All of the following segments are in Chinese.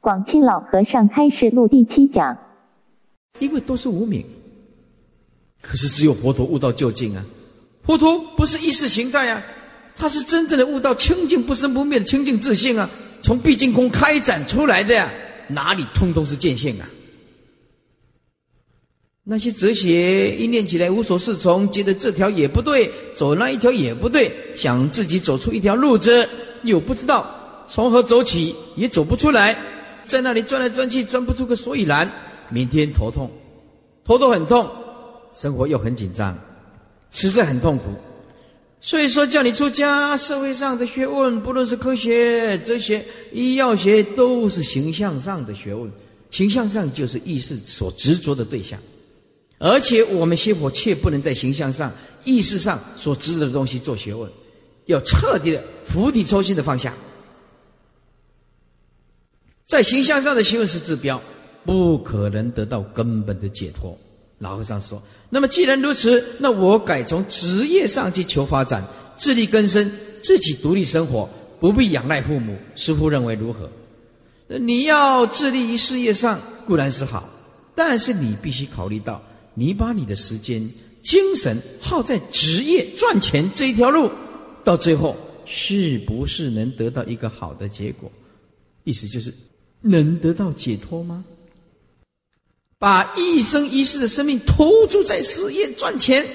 广清老和尚开示录第七讲。因为都是无名，可是只有佛陀悟到究竟啊！佛陀不是意识形态啊，他是真正的悟到清净不生不灭的清净自信啊，从毕竟空开展出来的呀，哪里通通是见性啊？那些哲学一念起来无所适从，觉得这条也不对，走那一条也不对，想自己走出一条路子，又不知道从何走起，也走不出来，在那里转来转去，转不出个所以然。明天头痛，头都很痛，生活又很紧张，实在很痛苦。所以说，叫你出家，社会上的学问，不论是科学、哲学、医药学，都是形象上的学问。形象上就是意识所执着的对象。而且我们学佛，却不能在形象上、意识上所执着的东西做学问，要彻底的釜底抽薪的放下。在形象上的学问是治标，不可能得到根本的解脱。老和尚说：“那么既然如此，那我改从职业上去求发展，自力更生，自己独立生活，不必仰赖父母。师傅认为如何？你要致力于事业上固然是好，但是你必须考虑到。”你把你的时间、精神耗在职业赚钱这一条路，到最后是不是能得到一个好的结果？意思就是能得到解脱吗？把一生一世的生命投注在事业赚钱，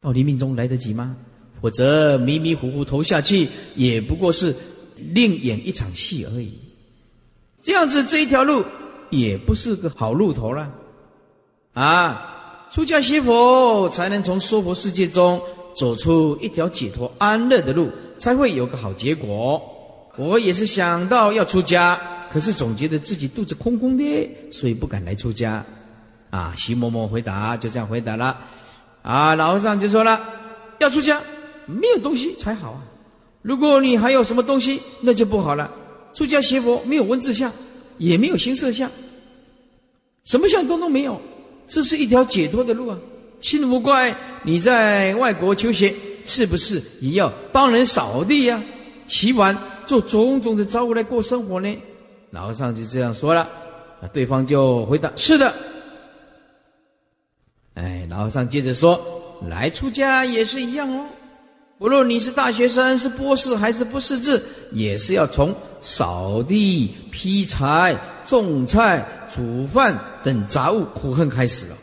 到黎明中来得及吗？或者迷迷糊糊投下去，也不过是另演一场戏而已。这样子这一条路也不是个好路头了。啊，出家学佛才能从娑婆世界中走出一条解脱安乐的路，才会有个好结果。我也是想到要出家，可是总觉得自己肚子空空的，所以不敢来出家。啊，徐某某回答就这样回答了。啊，老和尚就说了，要出家没有东西才好啊。如果你还有什么东西，那就不好了。出家学佛没有文字相，也没有形色相，什么相都都没有。这是一条解脱的路啊！心无怪，你在外国求学，是不是也要帮人扫地呀、洗碗、做种种的招呼来过生活呢？老和尚就这样说了，那对方就回答：“是的。”哎，老和尚接着说：“来出家也是一样哦，不论你是大学生、是博士还是不识字，也是要从扫地、劈柴。”种菜、煮饭等杂物苦恨开始了，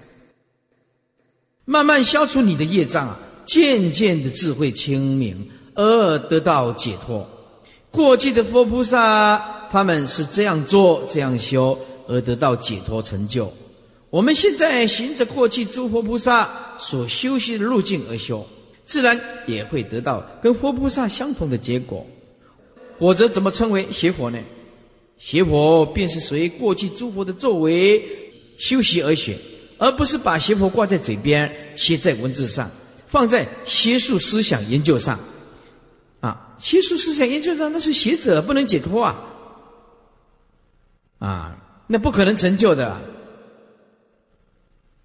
慢慢消除你的业障啊，渐渐的智慧清明，而得到解脱。过去的佛菩萨他们是这样做、这样修而得到解脱成就。我们现在循着过去诸佛菩萨所修习的路径而修，自然也会得到跟佛菩萨相同的结果。否则怎么称为邪佛呢？邪佛便是随过去诸佛的作为修习而学，而不是把邪佛挂在嘴边，写在文字上，放在学术思想研究上。啊，学术思想研究上那是学者不能解脱啊！啊，那不可能成就的。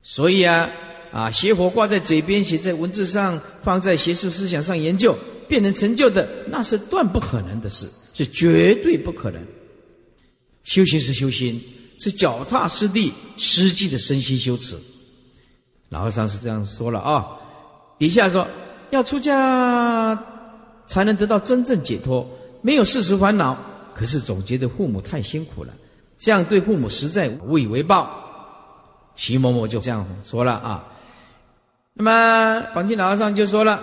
所以啊，啊，邪火挂在嘴边，写在文字上，放在学术思想上研究，便能成就的，那是断不可能的事，是绝对不可能。修行是修心，是脚踏实地、实际的身心修持。老和尚是这样说了啊。底下说要出家才能得到真正解脱，没有世俗烦恼。可是总觉得父母太辛苦了，这样对父母实在无以为报。徐某某就这样说了啊。那么广进老和尚就说了，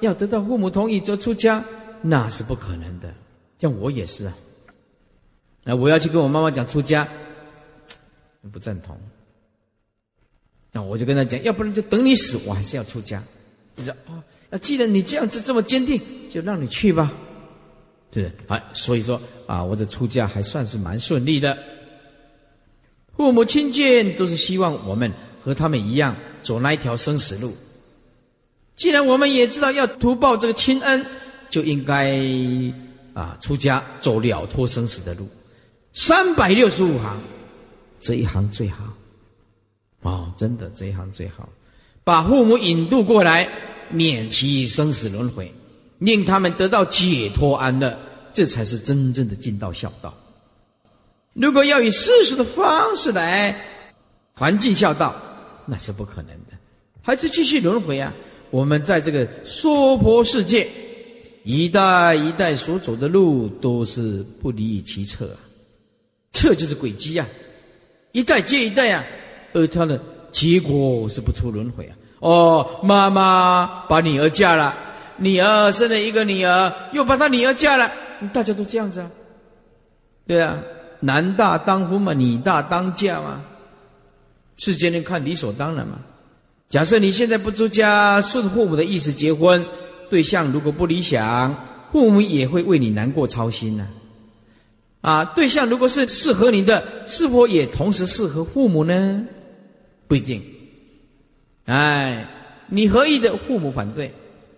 要得到父母同意则出家，那是不可能的。像我也是啊。那我要去跟我妈妈讲出家，不赞同。那我就跟他讲，要不然就等你死，我还是要出家。你说哦，那既然你这样子这么坚定，就让你去吧，对不对？好，所以说啊，我的出家还算是蛮顺利的。父母亲眷都是希望我们和他们一样走那一条生死路。既然我们也知道要图报这个亲恩，就应该啊出家走了脱生死的路。三百六十五行，这一行最好，哦，真的这一行最好，把父母引渡过来，免其生死轮回，令他们得到解脱安乐，这才是真正的尽到孝道。如果要以世俗的方式来还尽孝道，那是不可能的，还是继续轮回啊！我们在这个娑婆世界，一代一代所走的路都是不离其侧啊，侧就是轨迹啊，一代接一代啊，而它的结果是不出轮回啊。哦，妈妈把女儿嫁了，女儿生了一个女儿，又把她女儿嫁了，大家都这样子啊，对啊，男大当婚嘛，女大当嫁嘛，世间人看理所当然嘛。假设你现在不出家，顺父母的意思结婚，对象如果不理想，父母也会为你难过操心呢。啊，对象如果是适合你的，是否也同时适合父母呢？不一定。哎，你合意的，父母反对；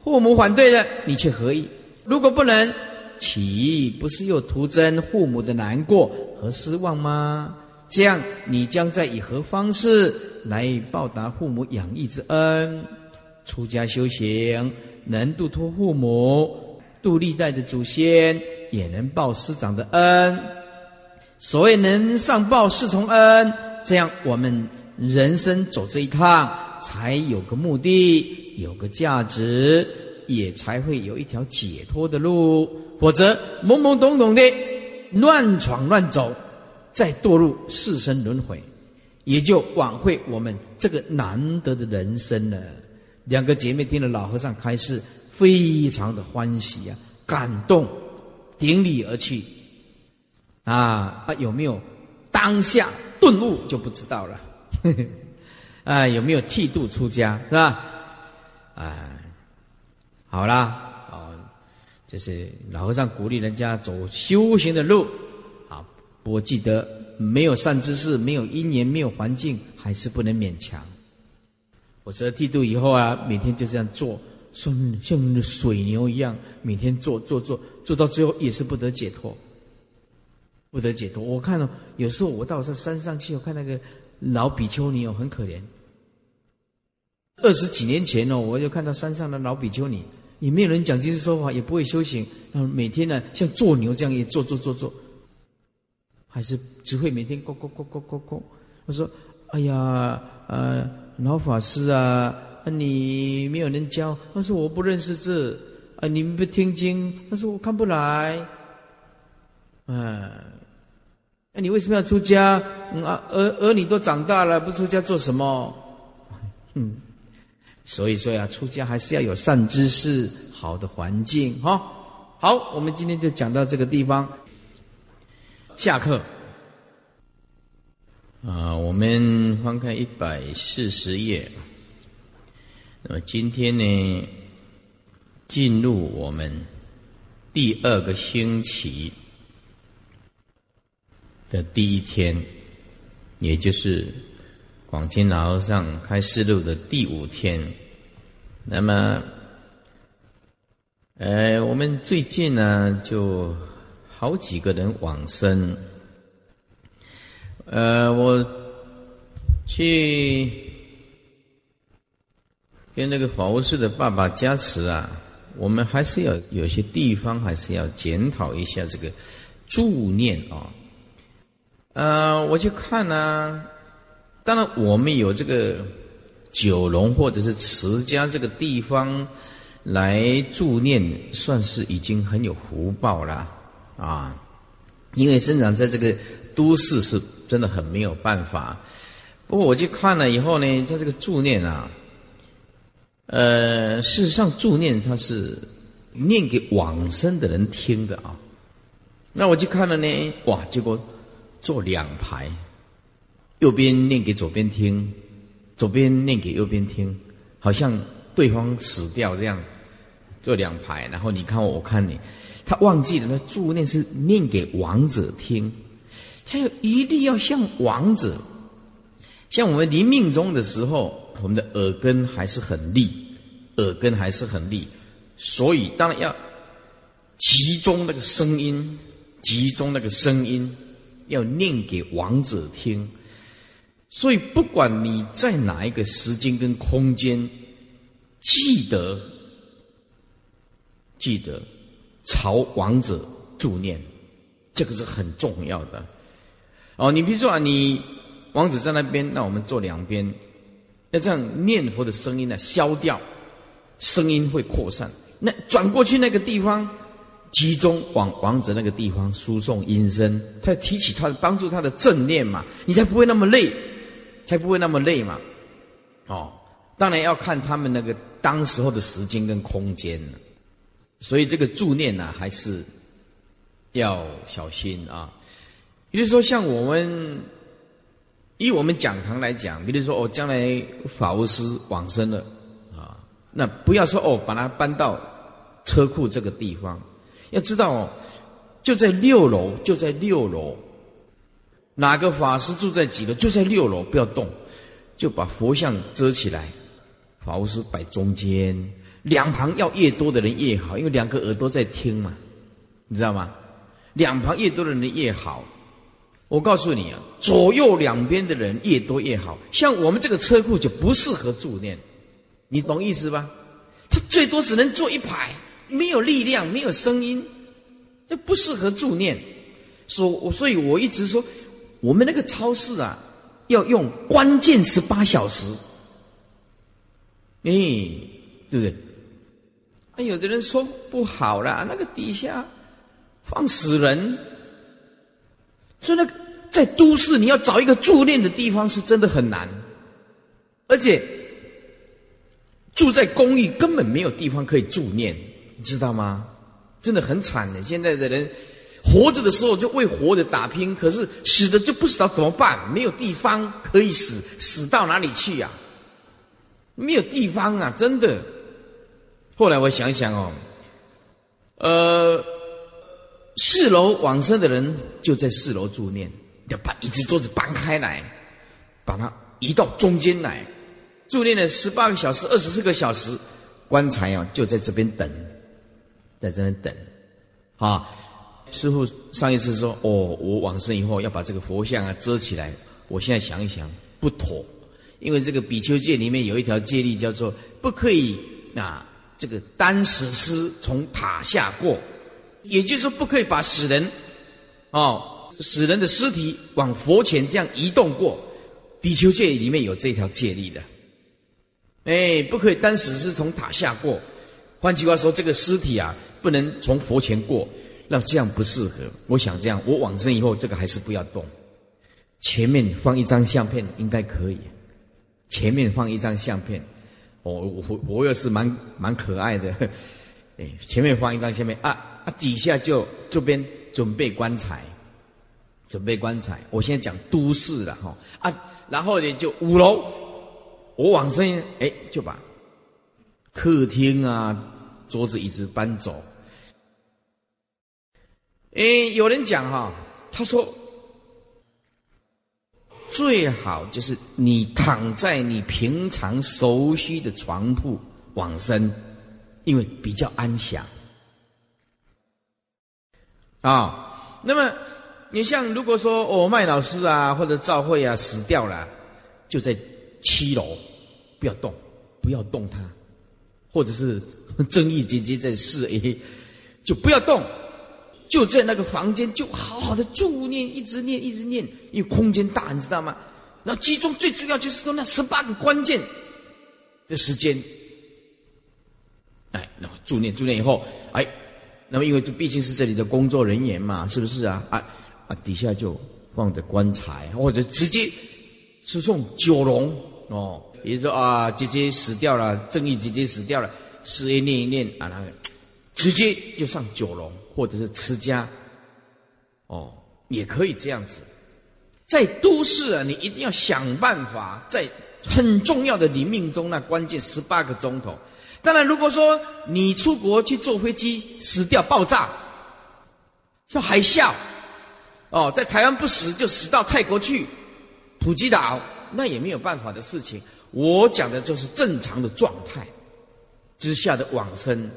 父母反对的，你却合意。如果不能，岂不是又徒增父母的难过和失望吗？这样，你将在以何方式来报答父母养育之恩？出家修行，能度脱父母，度历代的祖先，也能报师长的恩。所谓能上报四重恩，这样我们人生走这一趟，才有个目的，有个价值，也才会有一条解脱的路。否则，懵懵懂懂的乱闯乱走。再堕入四生轮回，也就枉费我们这个难得的人生了。两个姐妹听了老和尚开示，非常的欢喜啊，感动，顶礼而去。啊啊，有没有当下顿悟就不知道了。啊，有没有剃度出家是吧？啊，好啦，哦，这是老和尚鼓励人家走修行的路啊。我记得没有善知识，没有因缘，没有环境，还是不能勉强。我得剃度以后啊，每天就这样做，像像水牛一样，每天做做做，做到最后也是不得解脱，不得解脱。我看到有时候我到山上去，我看那个老比丘尼哦，很可怜。二十几年前哦，我就看到山上的老比丘尼，也没有人讲经说法，也不会修行，然后每天呢像做牛这样也做做做做。还是只会每天咕咕咕咕咕咕。我说：“哎呀，呃，老法师啊，你没有人教。”他说：“我不认识字啊，你们不听经。”他说：“我看不来。”嗯，那你为什么要出家？啊，儿儿女都长大了，不出家做什么？嗯，所以说呀，出家还是要有善知识、好的环境哈。好，我们今天就讲到这个地方。下课啊，我们翻开一百四十页。那么今天呢，进入我们第二个星期的第一天，也就是广清老和尚开示录的第五天。那么，呃，我们最近呢就。好几个人往生，呃，我去跟那个法务寺的爸爸加持啊，我们还是要有些地方还是要检讨一下这个助念啊。呃，我去看呢，当然我们有这个九龙或者是持家这个地方来助念，算是已经很有福报了。啊，因为生长在这个都市是真的很没有办法。不过我去看了以后呢，他这个助念啊，呃，事实上助念它是念给往生的人听的啊。那我去看了呢，哇，结果坐两排，右边念给左边听，左边念给右边听，好像对方死掉这样，坐两排，然后你看我，我看你。他忘记了，那助念是念给王者听，他要一定要像王者，像我们临命终的时候，我们的耳根还是很利，耳根还是很利，所以当然要集中那个声音，集中那个声音，要念给王者听。所以不管你在哪一个时间跟空间，记得，记得。朝王者助念，这个是很重要的。哦，你比如说啊，你王子在那边，那我们坐两边，要这样念佛的声音呢消掉，声音会扩散。那转过去那个地方，集中往王子那个地方输送音声，他提起他的帮助他的正念嘛，你才不会那么累，才不会那么累嘛。哦，当然要看他们那个当时候的时间跟空间所以这个助念呢，还是要小心啊。比如说，像我们以我们讲堂来讲，比如说哦，将来法务师往生了啊，那不要说哦，把它搬到车库这个地方，要知道哦，就在六楼，就在六楼，哪个法师住在几楼，就在六楼，不要动，就把佛像遮起来，法务师摆中间，两旁要越多的人越好，因为两个耳朵在听嘛，你知道吗？两旁越多的人越好。我告诉你啊，左右两边的人越多越好。像我们这个车库就不适合住念，你懂意思吧？他最多只能坐一排，没有力量，没有声音，这不适合助念。所我所以我一直说，我们那个超市啊，要用关键十八小时。哎，对不对？啊，有的人说不好啦，那个底下放死人。所以，那个在都市，你要找一个住念的地方是真的很难，而且住在公寓根本没有地方可以住念，你知道吗？真的很惨的。现在的人活着的时候就为活着打拼，可是死的就不知道怎么办，没有地方可以死，死到哪里去呀？没有地方啊，真的。后来我想想哦，呃。四楼往生的人就在四楼住念，要把椅子桌子搬开来，把它移到中间来，住念了十八个小时、二十四个小时，棺材啊就在这边等，在这边等。啊，师傅上一次说哦，我往生以后要把这个佛像啊遮起来，我现在想一想不妥，因为这个比丘戒里面有一条戒律叫做不可以啊这个单死尸从塔下过。也就是说，不可以把死人，哦，死人的尸体往佛前这样移动过。比丘戒里面有这条戒律的，哎，不可以单死尸从塔下过。换句话说，这个尸体啊，不能从佛前过，那这样不适合。我想这样，我往生以后，这个还是不要动。前面放一张相片应该可以，前面放一张相片，我我我又是蛮蛮可爱的，哎，前面放一张相片啊啊。底下就这边准备棺材，准备棺材。我现在讲都市了哈啊，然后呢就五楼，我往生哎就把客厅啊桌子椅子搬走。诶，有人讲哈，他说最好就是你躺在你平常熟悉的床铺往生，因为比较安详。啊，那么你像如果说哦麦老师啊或者赵慧啊死掉了，就在七楼，不要动，不要动他，或者是正义姐姐在四 A，就不要动，就在那个房间就好好的助念，一直念一直念，因为空间大，你知道吗？然后集中最主要就是说那十八个关键的时间，哎，然后助念助念以后，哎。那么，因为这毕竟是这里的工作人员嘛，是不是啊？啊啊，底下就放着棺材，或者直接是送九龙哦。比如说啊，姐姐死掉了，正义姐姐死掉了，事业念一念啊，那个直接就上九龙，或者是持家哦，也可以这样子。在都市啊，你一定要想办法，在很重要的你命中那关键十八个钟头。当然，如果说你出国去坐飞机死掉爆炸，像海啸，哦，在台湾不死就死到泰国去，普吉岛，那也没有办法的事情。我讲的就是正常的状态之下的往生。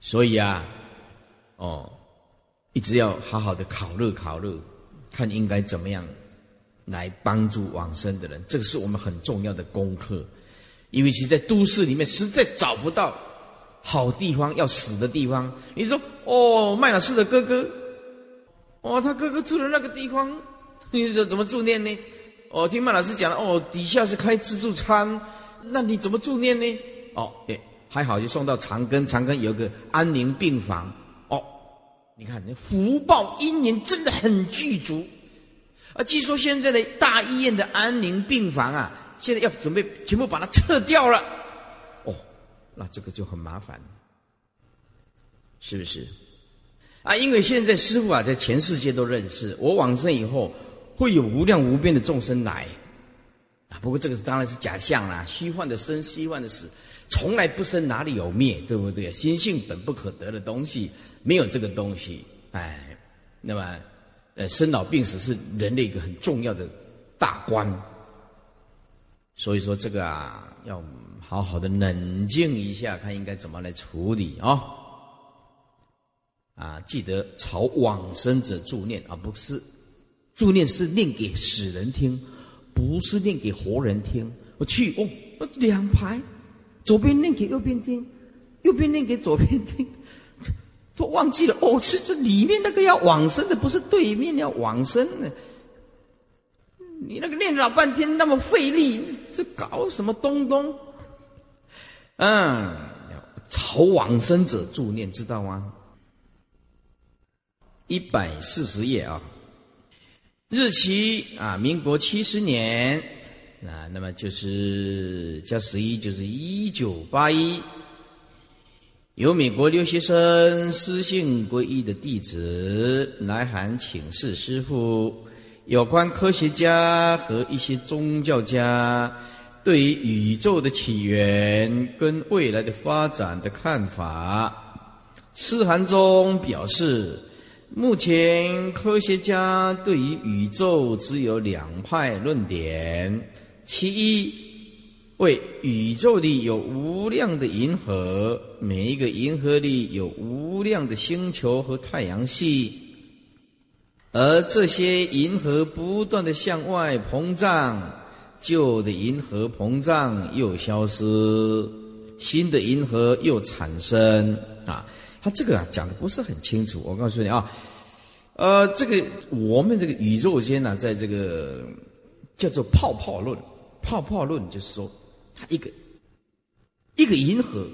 所以啊，哦，一直要好好的考虑考虑，看应该怎么样来帮助往生的人，这个是我们很重要的功课。因为其实，在都市里面实在找不到好地方要死的地方。你说哦，麦老师的哥哥，哦，他哥哥住的那个地方，你说怎么住念呢？哦，听麦老师讲了，哦，底下是开自助餐，那你怎么助念呢？哦，哎，还好就送到长庚，长庚有个安宁病房。哦，你看，那福报因缘真的很具足。啊，据说现在的大医院的安宁病房啊，现在要准备全部把它撤掉了。哦，那这个就很麻烦，是不是？啊，因为现在师傅啊，在全世界都认识我往生以后。会有无量无边的众生来，啊！不过这个当然是假象啦，虚幻的生，虚幻的死，从来不生，哪里有灭？对不对？心性本不可得的东西，没有这个东西。哎，那么，呃，生老病死是人类一个很重要的大关。所以说，这个啊，要好好的冷静一下，看应该怎么来处理啊！啊，记得朝往生者助念，而不是。助念是念给死人听，不是念给活人听。我去哦，两排，左边念给右边听，右边念给左边听，都忘记了哦。是这里面那个要往生的，不是对面要往生的。你那个念老半天那么费力，这搞什么东东？嗯，朝往生者助念，知道吗？一百四十页啊。日期啊，民国七十年啊，那么就是加十一，就是一九八一。有美国留学生私信皈依的弟子来函请示师父，有关科学家和一些宗教家对于宇宙的起源跟未来的发展的看法。诗函中表示。目前科学家对于宇宙只有两派论点：其一，为宇宙里有无量的银河，每一个银河里有无量的星球和太阳系，而这些银河不断的向外膨胀，旧的银河膨胀又消失，新的银河又产生啊。他这个啊讲的不是很清楚，我告诉你啊，呃，这个我们这个宇宙间呢，在这个叫做泡泡论，泡泡论就是说，它一个一个银河，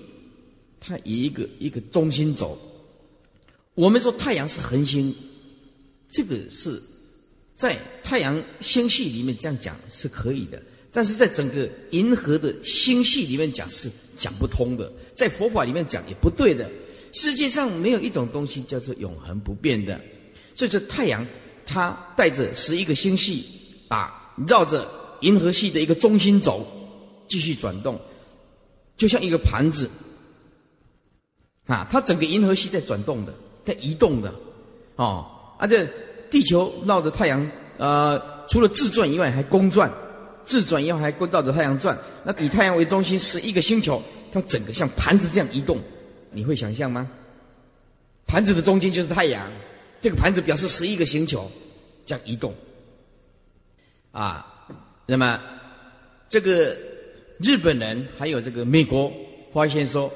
它以一个一个中心轴。我们说太阳是恒星，这个是在太阳星系里面这样讲是可以的，但是在整个银河的星系里面讲是讲不通的，在佛法里面讲也不对的。世界上没有一种东西叫做永恒不变的，所以这太阳它带着十一个星系啊，绕着银河系的一个中心轴继续转动，就像一个盘子啊，它整个银河系在转动的，在移动的哦，而且地球绕着太阳呃，除了自转以外还公转，自转以后还绕着太阳转，那以太阳为中心十一个星球，它整个像盘子这样移动。你会想象吗？盘子的中间就是太阳，这个盘子表示十一个星球这样移动。啊，那么这个日本人还有这个美国发现说，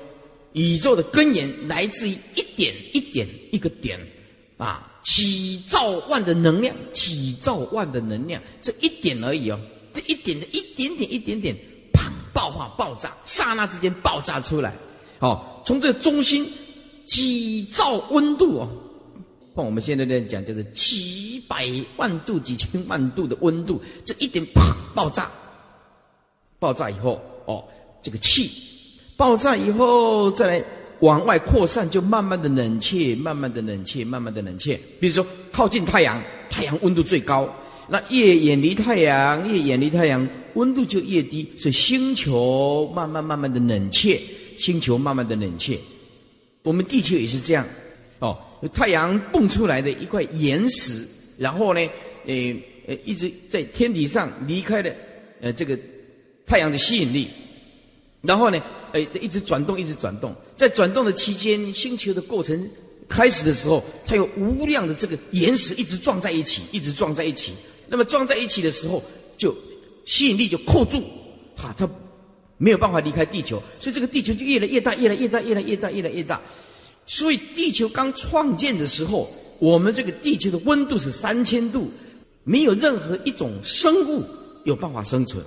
宇宙的根源来自于一点一点一个点，啊，几兆万的能量，几兆万的能量，这一点而已哦，这一点的一点点一点点，砰，爆发爆炸，刹那之间爆炸出来。好，从这中心几兆温度哦，像我们现在在讲，就是几百万度、几千万度的温度，这一点啪爆炸，爆炸以后哦，这个气爆炸以后再来往外扩散，就慢慢的冷却，慢慢的冷却，慢慢的冷却。比如说靠近太阳，太阳温度最高，那越远离太阳，越远离太阳温度就越低，所以星球慢慢慢慢的冷却。星球慢慢的冷却，我们地球也是这样，哦，太阳蹦出来的一块岩石，然后呢，呃呃，一直在天体上离开了，呃，这个太阳的吸引力，然后呢，呃，一直转动，一直转动，在转动的期间，星球的过程开始的时候，它有无量的这个岩石一直撞在一起，一直撞在一起，那么撞在一起的时候，就吸引力就扣住，哈，它。没有办法离开地球，所以这个地球就越来越大，越来越大，越来越大，越来越大。所以地球刚创建的时候，我们这个地球的温度是三千度，没有任何一种生物有办法生存。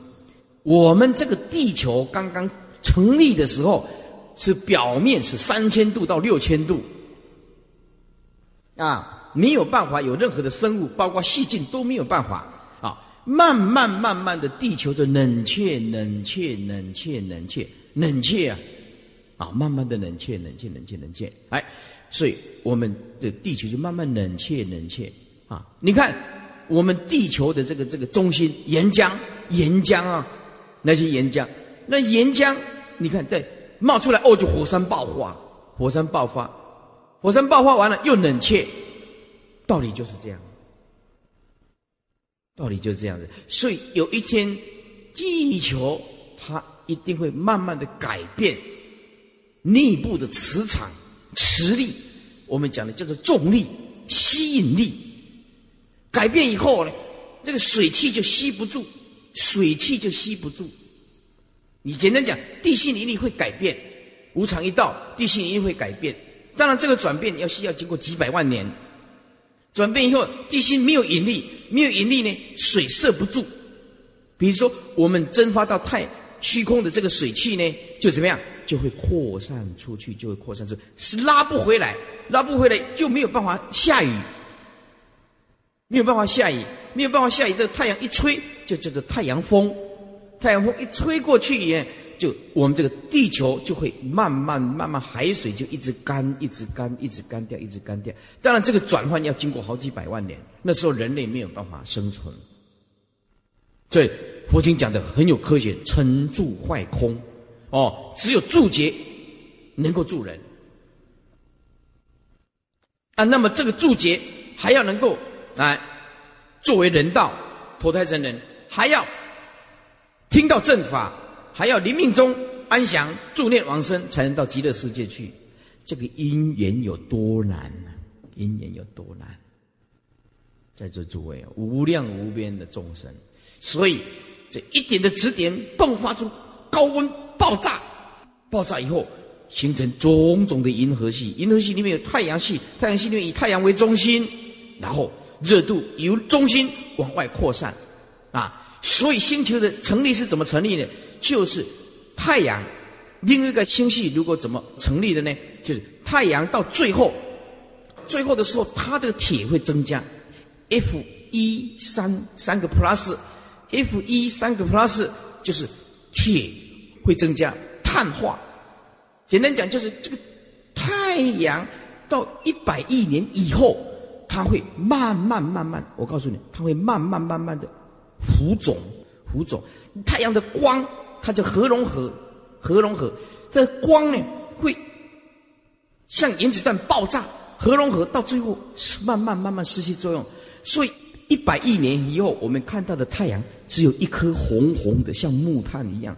我们这个地球刚刚成立的时候，是表面是三千度到六千度，啊，没有办法有任何的生物，包括细菌都没有办法。慢慢慢慢的，地球就冷却、冷却、冷却、冷却、冷却啊，啊，慢慢的冷却、冷却、冷却、冷却，哎，所以我们的地球就慢慢冷却、冷却啊。你看，我们地球的这个这个中心岩浆，岩浆啊。那些岩浆，那岩浆，你看在冒出来哦，就火山爆发，火山爆发，火山爆发完了又冷却，道理就是这样，道理就是这样子。所以有一天，地球它一定会慢慢的改变内部的磁场、磁力，我们讲的叫做重力、吸引力，改变以后呢，这个水汽就吸不住。水汽就吸不住。你简单讲，地心引力会改变，无常一到，地心引力会改变。当然，这个转变要需要经过几百万年。转变以后，地心没有引力，没有引力呢，水摄不住。比如说，我们蒸发到太虚空的这个水汽呢，就怎么样，就会扩散出去，就会扩散出，是拉不回来，拉不回来就没有办法下雨，没有办法下雨。没有办法下雨，这太阳一吹就叫做太阳风。太阳风一吹过去也，就我们这个地球就会慢慢慢慢海水就一直干，一直干，一直干掉，一直干掉。当然，这个转换要经过好几百万年，那时候人类没有办法生存。这佛经讲的很有科学，成住坏空，哦，只有住劫能够住人啊。那么这个住劫还要能够啊。作为人道投胎成人，还要听到正法，还要临命中安详助念往生，才能到极乐世界去。这个因缘有多难呢？因缘有多难？在座诸位，无量无边的众生，所以这一点的指点迸发出高温爆炸，爆炸以后形成种种的银河系，银河系里面有太阳系，太阳系里面以太阳为中心，然后。热度由中心往外扩散，啊，所以星球的成立是怎么成立的？就是太阳另一个星系如果怎么成立的呢？就是太阳到最后，最后的时候，它这个铁会增加，F 一三三个 plus，F 一三个 plus 就是铁会增加碳化。简单讲就是这个太阳到一百亿年以后。它会慢慢慢慢，我告诉你，它会慢慢慢慢的浮肿浮肿。太阳的光，它叫核融合，核融合，这光呢会像原子弹爆炸，核融合到最后是慢慢慢慢失去作用。所以一百亿年以后，我们看到的太阳只有一颗红红的，像木炭一样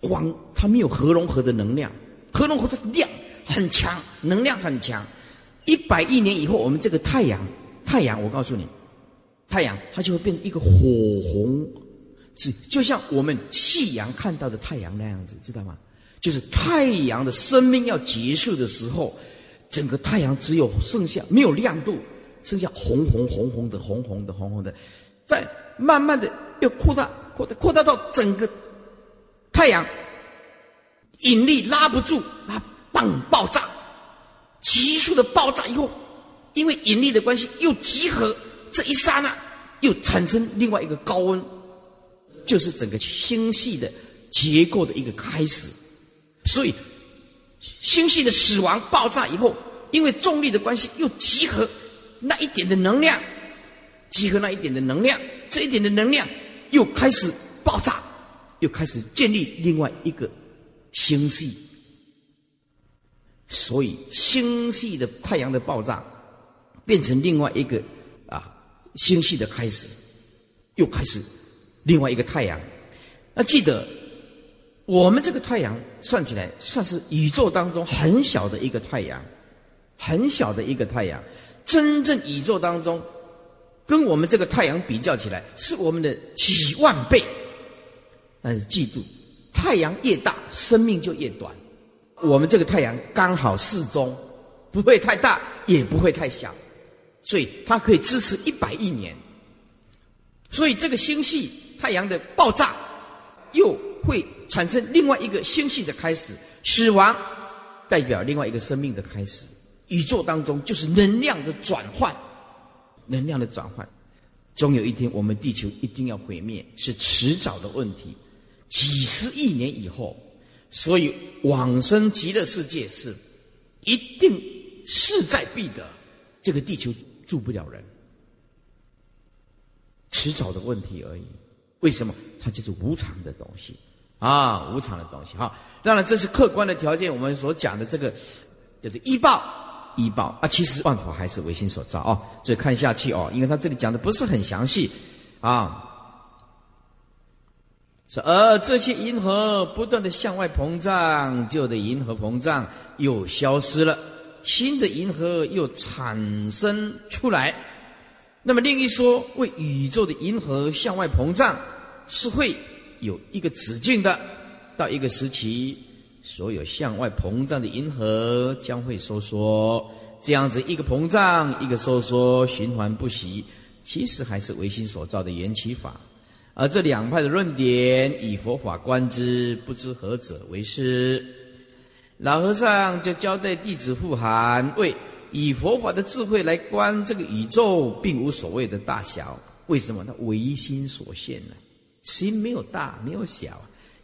光，它没有核融合的能量，核融合的量很强，能量很强。一百亿年以后，我们这个太阳，太阳，我告诉你，太阳它就会变成一个火红，是就像我们夕阳看到的太阳那样子，知道吗？就是太阳的生命要结束的时候，整个太阳只有剩下没有亮度，剩下红红红红的红红的红红的，再慢慢的又扩大扩大扩大到整个太阳引力拉不住，它棒爆炸。急速的爆炸以后，因为引力的关系又集合，这一刹那又产生另外一个高温，就是整个星系的结构的一个开始。所以，星系的死亡爆炸以后，因为重力的关系又集合那一点的能量，集合那一点的能量，这一点的能量又开始爆炸，又开始建立另外一个星系。所以，星系的太阳的爆炸，变成另外一个星系的开始，又开始另外一个太阳。那记得，我们这个太阳算起来算是宇宙当中很小的一个太阳，很小的一个太阳。真正宇宙当中，跟我们这个太阳比较起来，是我们的几万倍。但是记住，太阳越大，生命就越短。我们这个太阳刚好适中，不会太大，也不会太小，所以它可以支持一百亿年。所以这个星系太阳的爆炸，又会产生另外一个星系的开始，死亡代表另外一个生命的开始。宇宙当中就是能量的转换，能量的转换，终有一天我们地球一定要毁灭，是迟早的问题。几十亿年以后，所以往生极乐世界是一定势在必得。这个地球住不了人，迟早的问题而已。为什么？它就是无常的东西啊，无常的东西。哈，当然这是客观的条件。我们所讲的这个就是医报，医报啊，其实万法还是唯心所造哦。所以看下去哦，因为他这里讲的不是很详细啊。是，而这些银河不断的向外膨胀，旧的银河膨胀又消失了，新的银河又产生出来。那么另一说，为宇宙的银河向外膨胀是会有一个止境的，到一个时期，所有向外膨胀的银河将会收缩，这样子一个膨胀一个收缩，循环不息，其实还是唯心所造的缘起法。而这两派的论点，以佛法观之，不知何者为师。老和尚就交代弟子复函，为以佛法的智慧来观这个宇宙，并无所谓的大小。为什么？它唯心所现呢？心没有大，没有小，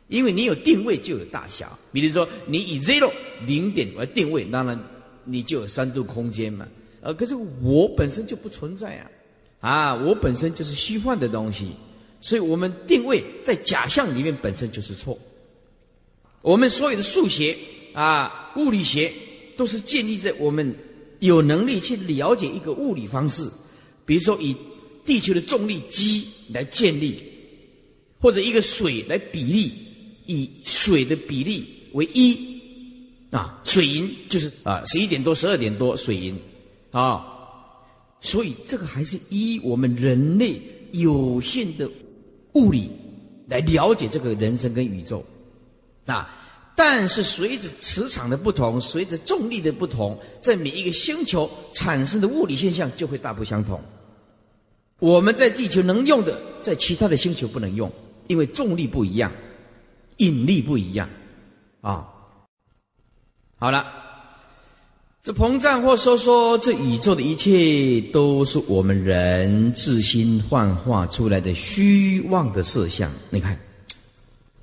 因为你有定位就有大小。比如说，你以 zero 零点为定位，当然你就有三度空间嘛。呃，可是我本身就不存在啊，啊，我本身就是虚幻的东西。所以我们定位在假象里面本身就是错。我们所有的数学啊、物理学都是建立在我们有能力去了解一个物理方式，比如说以地球的重力 G 来建立，或者一个水来比例，以水的比例为一啊，水银就是啊十一点多、十二点多水银啊，所以这个还是依我们人类有限的。物理来了解这个人生跟宇宙，啊，但是随着磁场的不同，随着重力的不同，在每一个星球产生的物理现象就会大不相同。我们在地球能用的，在其他的星球不能用，因为重力不一样，引力不一样，啊，好了。这膨胀或收缩，这宇宙的一切都是我们人自心幻化出来的虚妄的色相。你看，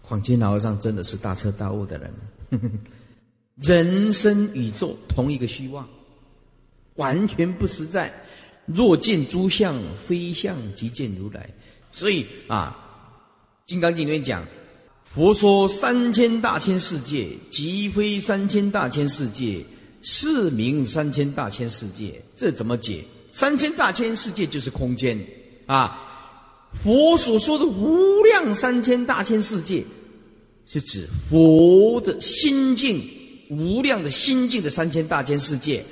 黄金老和尚真的是大彻大悟的人。人生宇宙同一个虚妄，完全不实在。若见诸相非相，即见如来。所以啊，《金刚经》里面讲，佛说三千大千世界，即非三千大千世界。是名三千大千世界，这怎么解？三千大千世界就是空间啊！佛所说的无量三千大千世界，是指佛的心境，无量的心境的三千大千世界，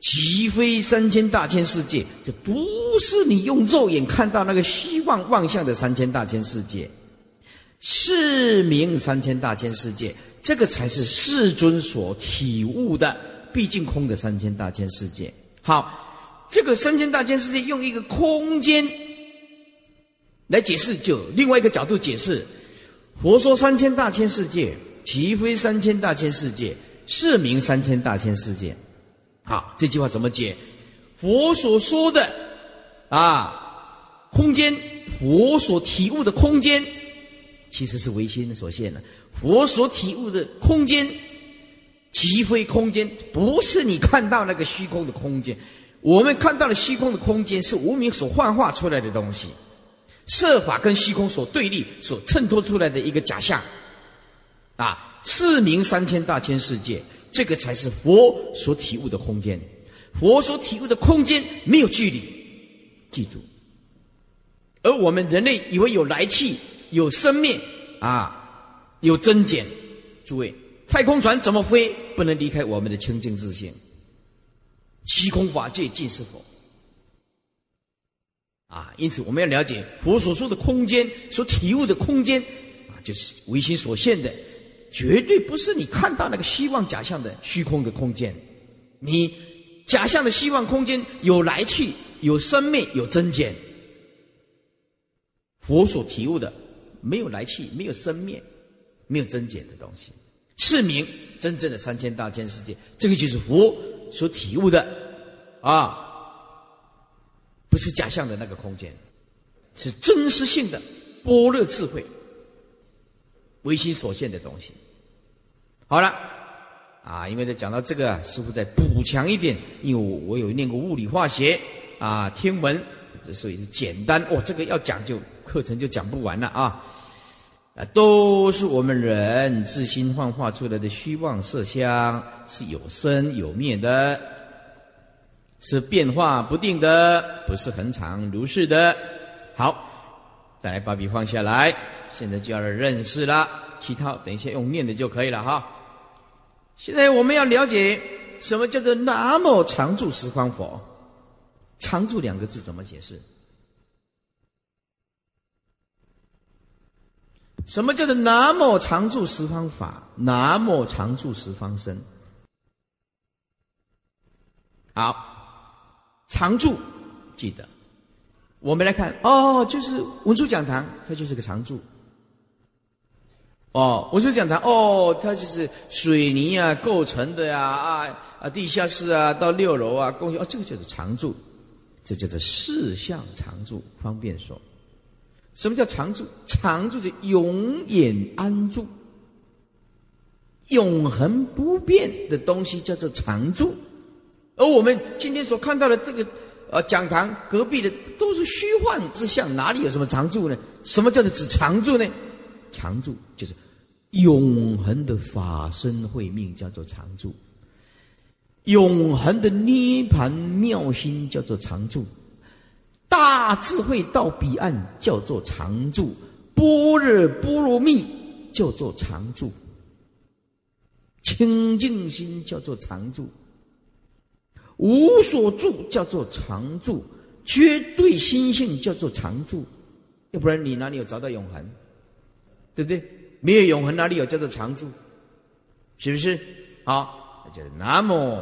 即非三千大千世界。这不是你用肉眼看到那个虚妄妄象的三千大千世界，是名三千大千世界，这个才是世尊所体悟的。毕竟空的三千大千世界，好，这个三千大千世界用一个空间来解释，就另外一个角度解释。佛说三千大千世界，其非三千大千世界，是名三千大千世界。好，这句话怎么解？佛所说的啊，空间，佛所体悟的空间，其实是唯心所现的。佛所体悟的空间。即非空间，不是你看到那个虚空的空间。我们看到的虚空的空间，是无名所幻化出来的东西，设法跟虚空所对立、所衬托出来的一个假象。啊，四明三千大千世界，这个才是佛所体悟的空间。佛所体悟的空间没有距离，记住。而我们人类以为有来气、有生命啊，有增减，诸位。太空船怎么飞？不能离开我们的清净自性。虚空法界尽是佛啊！因此，我们要了解佛所说的空间，所体悟的空间啊，就是唯心所现的，绝对不是你看到那个希望假象的虚空的空间。你假象的希望空间有来去，有生灭，有增减。佛所体悟的没有来去，没有生灭，没有增减的东西，是名真正的三千大千世界。这个就是佛所体悟的啊，不是假象的那个空间，是真实性的般若智慧。唯心所现的东西，好了，啊，因为在讲到这个，师傅再补强一点，因为我有念过物理化学啊，天文，所以是简单哦。这个要讲就课程就讲不完了啊，啊，都是我们人自心幻化出来的虚妄色相，是有生有灭的，是变化不定的，不是恒常如是的。好，再来把笔放下来。现在就要认识了，其他等一下用念的就可以了哈。现在我们要了解什么叫做南无常住十方佛。常住两个字怎么解释？什么叫做南无常住十方法？南无常住十方身。好，常住记得，我们来看哦，就是文殊讲堂，它就是个常住。哦，文殊讲堂哦，它就是水泥啊构成的呀啊啊，地下室啊到六楼啊，公寓哦，这个叫做常住，这叫做四象常住，方便说。什么叫常住？常住是永远安住，永恒不变的东西叫做常住。而我们今天所看到的这个呃讲堂隔壁的都是虚幻之相，哪里有什么常住呢？什么叫做指常住呢？常住就是。永恒的法身慧命叫做常住，永恒的涅盘妙心叫做常住，大智慧到彼岸叫做常住，般若波罗蜜叫做常住，清净心叫做常住，无所住叫做常住，绝对心性叫做常住，要不然你哪里有找到永恒？对不对？没有永恒，哪里有叫做常住？是不是？好，那就南无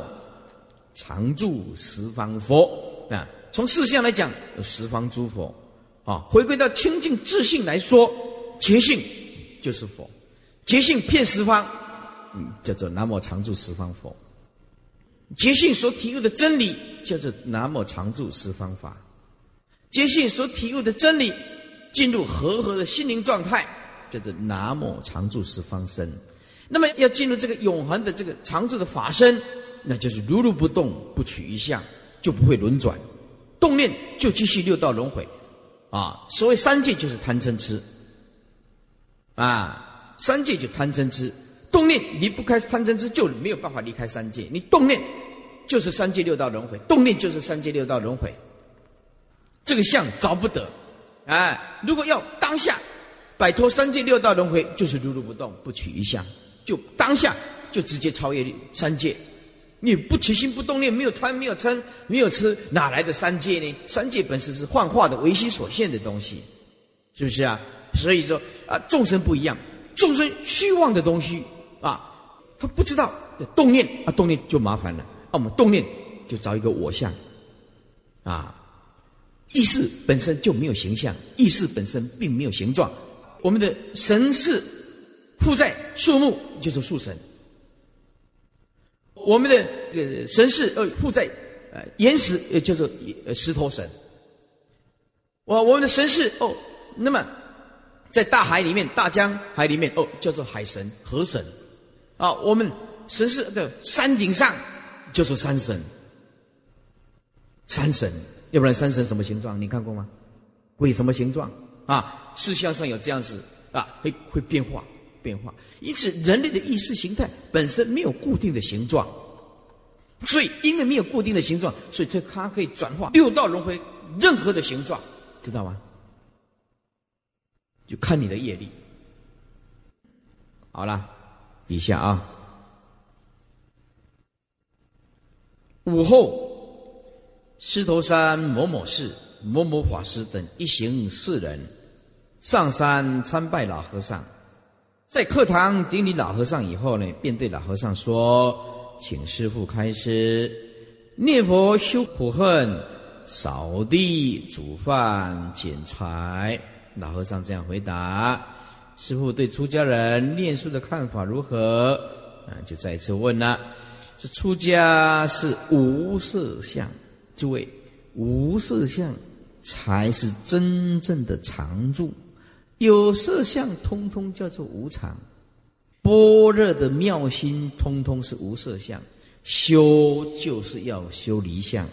常住十方佛啊。从事相来讲，有十方诸佛啊。回归到清净自性来说，觉性就是佛，觉性遍十方，嗯，叫做南无常住十方佛。觉性所体悟的真理叫做南无常住十方法。觉性所体悟的真理进入和合的心灵状态。叫做南无常住十方身，那么要进入这个永恒的这个常住的法身，那就是如如不动，不取一相，就不会轮转，动念就继续六道轮回，啊，所谓三界就是贪嗔痴，啊，三界就贪嗔痴，动念离不开贪嗔痴，就没有办法离开三界，你动念就是三界六道轮回，动念就是三界六道轮回，这个相着不得，哎，如果要当下。摆脱三界六道轮回，就是如如不动，不取一相，就当下就直接超越三界。你不起心不动念，没有贪，没有嗔，没有吃，哪来的三界呢？三界本身是幻化的唯心所现的东西，是不是啊？所以说啊，众生不一样，众生虚妄的东西啊，他不知道动念啊，动念就麻烦了。那我们动念就找一个我相啊，意识本身就没有形象，意识本身并没有形状。我们的神是附在树木，就是树神；我们的呃神是呃附在呃岩石，也就是呃石头神。我我们的神是哦，那么在大海里面，大江海里面哦，叫做海神、河神。啊，我们神是的山顶上，就是山神。山神，要不然山神什么形状？你看过吗？鬼什么形状？啊，事相上有这样子啊，会会变化变化，因此人类的意识形态本身没有固定的形状，所以因为没有固定的形状，所以它它可以转化六道轮回任何的形状，知道吗？就看你的业力。好了，底下啊，午后，狮头山某某寺。某某法师等一行四人上山参拜老和尚，在课堂顶礼老和尚以后呢，便对老和尚说：“请师父开始念佛修苦恨，扫地、煮饭、捡柴。”老和尚这样回答：“师父对出家人念书的看法如何？”啊，就再一次问了：“这出家是无色相，诸位，无色相才是真正的常住。”有色相，通通叫做无常。般若的妙心，通通是无色相。修就是要修离相，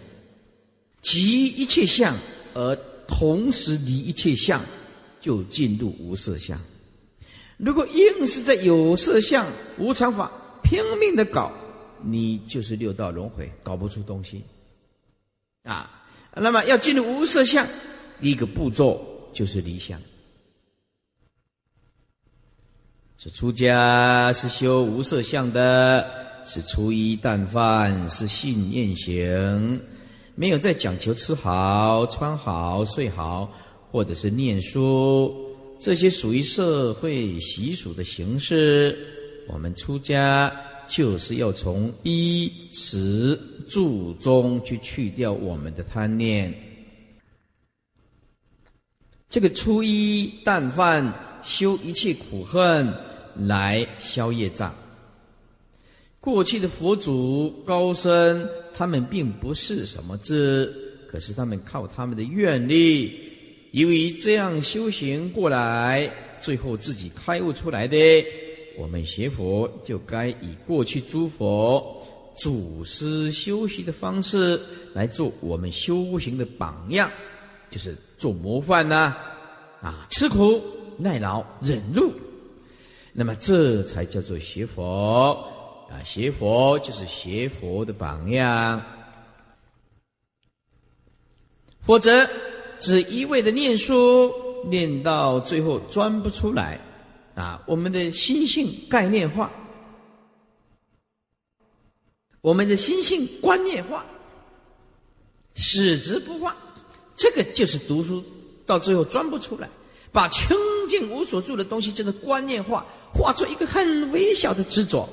即一切相，而同时离一切相，就进入无色相。如果硬是在有色相、无常法拼命的搞，你就是六道轮回，搞不出东西。啊，那么要进入无色相，第一个步骤就是离相。是出家是修无色相的，是初一淡饭，是信念行，没有在讲求吃好、穿好、睡好，或者是念书，这些属于社会习俗的形式。我们出家就是要从衣食住中去去掉我们的贪念。这个初一淡饭，修一切苦恨。来消业障。过去的佛祖高僧，他们并不是什么智，可是他们靠他们的愿力，由于这样修行过来，最后自己开悟出来的。我们学佛就该以过去诸佛祖师修习的方式来做我们修行的榜样，就是做模范呐！啊，吃苦耐劳忍辱。那么这才叫做学佛啊！学佛就是学佛的榜样，否则只一味的念书，念到最后钻不出来。啊！我们的心性概念化，我们的心性观念化，矢志不化，这个就是读书到最后钻不出来，把清净无所住的东西真的观念化。化出一个很微小的执着，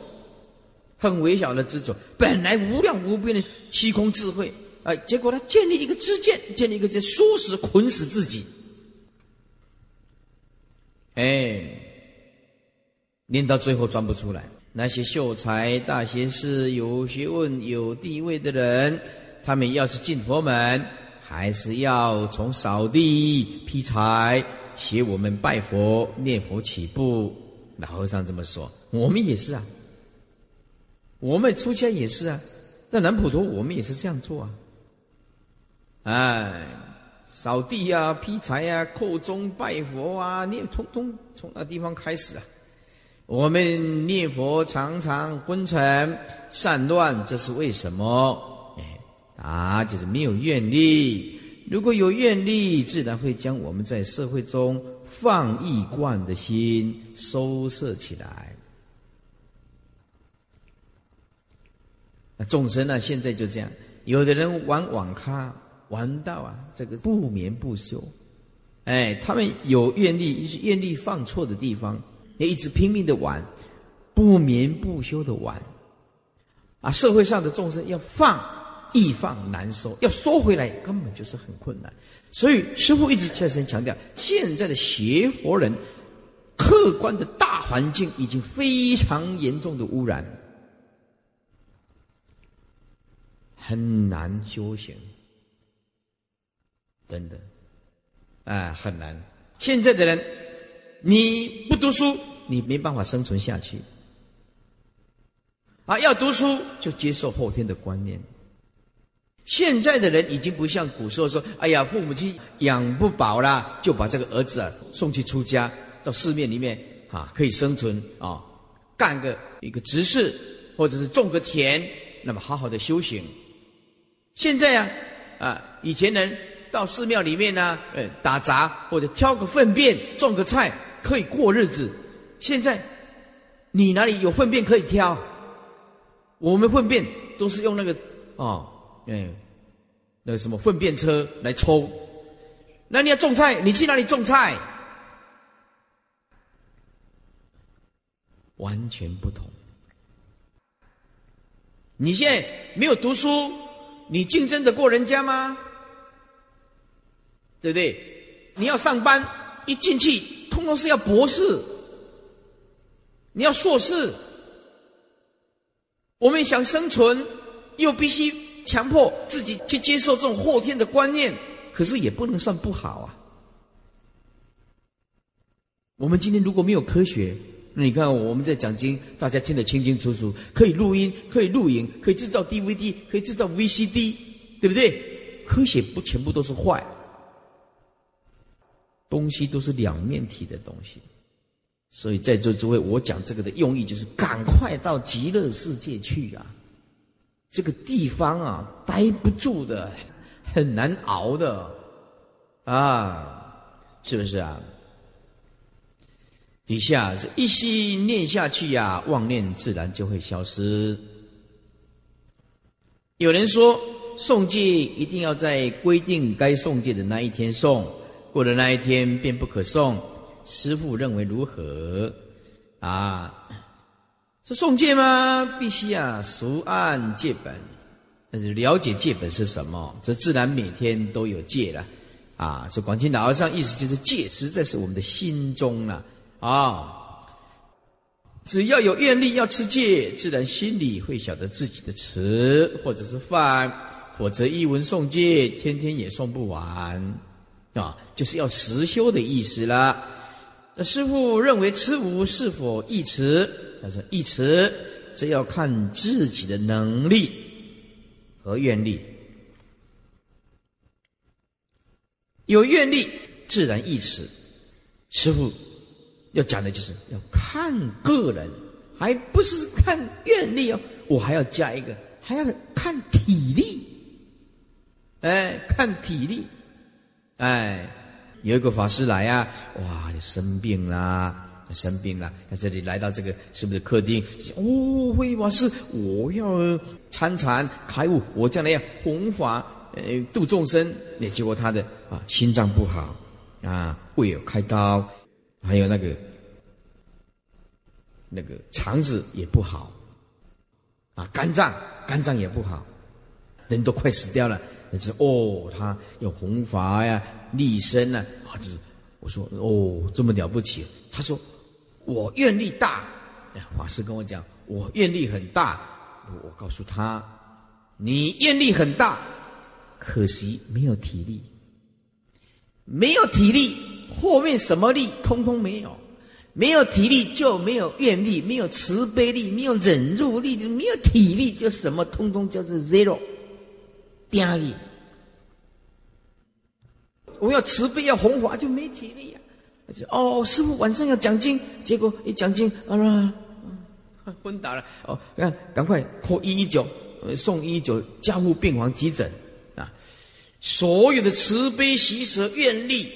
很微小的执着，本来无量无边的虚空智慧，哎，结果他建立一个支见，建立一个在唆使捆死自己，哎，念到最后钻不出来。那些秀才、大学士、有学问、有地位的人，他们要是进佛门，还是要从扫地、劈柴、学我们拜佛、念佛起步。老和尚这么说，我们也是啊，我们出家也是啊，在南普陀我们也是这样做啊，哎，扫地呀、劈柴呀、叩钟拜佛啊，念通通从那地方开始啊。我们念佛常常昏沉散乱，这是为什么？哎，啊，就是没有愿力。如果有愿力，自然会将我们在社会中。放逸惯的心收摄起来。那众生呢？现在就这样，有的人玩网咖，玩到啊，这个不眠不休。哎，他们有愿力，愿力放错的地方，也一直拼命的玩，不眠不休的玩。啊，社会上的众生要放，易放难收，要收回来根本就是很困难。所以，师父一直再三强调，现在的邪佛人，客观的大环境已经非常严重的污染，很难修行，真的，啊，很难。现在的人，你不读书，你没办法生存下去，啊，要读书就接受后天的观念。现在的人已经不像古时候说：“哎呀，父母亲养不饱啦，就把这个儿子啊送去出家，到寺庙里面啊可以生存啊，干个一个执事，或者是种个田，那么好好的修行。”现在呀，啊，以前人到寺庙里面呢，呃，打杂或者挑个粪便种个菜可以过日子。现在你哪里有粪便可以挑？我们粪便都是用那个哦。哎，那个什么粪便车来抽，那你要种菜，你去哪里种菜？完全不同。你现在没有读书，你竞争得过人家吗？对不对？你要上班，一进去，通通是要博士，你要硕士。我们想生存，又必须强迫自己去接受这种后天的观念，可是也不能算不好啊。我们今天如果没有科学，那你看我们在讲经，大家听得清清楚楚，可以录音，可以录影，可以制造 DVD，可以制造 VCD，对不对？科学不全部都是坏，东西都是两面体的东西。所以在座诸位，我讲这个的用意就是赶快到极乐世界去啊！这个地方啊，待不住的，很难熬的啊，是不是啊？底下是一心念下去呀，妄念自然就会消失。有人说诵戒一定要在规定该诵戒的那一天诵，过了那一天便不可送。师父认为如何？啊，说送戒吗？必须啊，熟谙戒本，但是了解戒本是什么，这自然每天都有戒了。啊，这广清老和尚意思就是戒实在是我们的心中了。啊，只要有愿力要持戒，自然心里会晓得自己的持或者是犯，否则一文送戒，天天也送不完。啊，就是要实修的意思了。那师父认为持无是否易持？他说易持，这要看自己的能力和愿力。有愿力自然易持。师父要讲的就是要看个人，还不是看愿力哦。我还要加一个，还要看体力。哎，看体力，哎。有一个法师来啊，哇，你生病啦，生病了，在这里来到这个是不是客厅？哦，慧法师，我要参禅开悟，我将来要弘法，呃，度众生。那结果他的啊，心脏不好啊，胃有开刀，还有那个那个肠子也不好啊，肝脏肝脏也不好，人都快死掉了。那是哦，他有弘法呀。立身呢？啊，就是我说哦，这么了不起。他说我愿力大。法师跟我讲，我愿力很大。我告诉他，你愿力很大，可惜没有体力。没有体力，后面什么力通通没有。没有体力就没有愿力，没有慈悲力，没有忍辱力，没有体力就什么通通叫做 zero，压力。我要慈悲，要弘法，就没体力呀。哦，师傅晚上要讲经，结果一讲经，啊，昏倒了。哦，看，赶快拨一一九，送一一九，加护病房急诊啊！所有的慈悲喜舍愿力，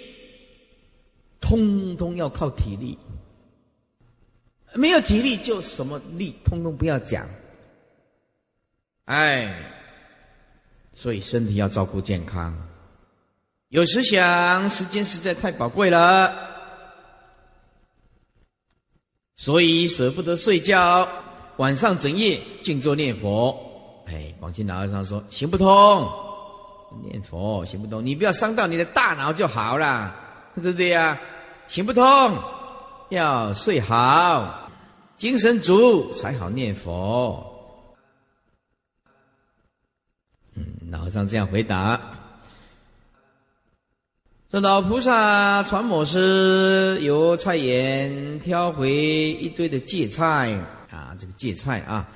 通通要靠体力。没有体力，就什么力，通通不要讲。哎，所以身体要照顾健康。有时想，时间实在太宝贵了，所以舍不得睡觉，晚上整夜静坐念佛。哎，广清老和尚说行不通，念佛行不通，你不要伤到你的大脑就好了，对不对呀？行不通，要睡好，精神足才好念佛。嗯，老和尚这样回答。这老菩萨传某师由菜园挑回一堆的芥菜啊，这个芥菜啊，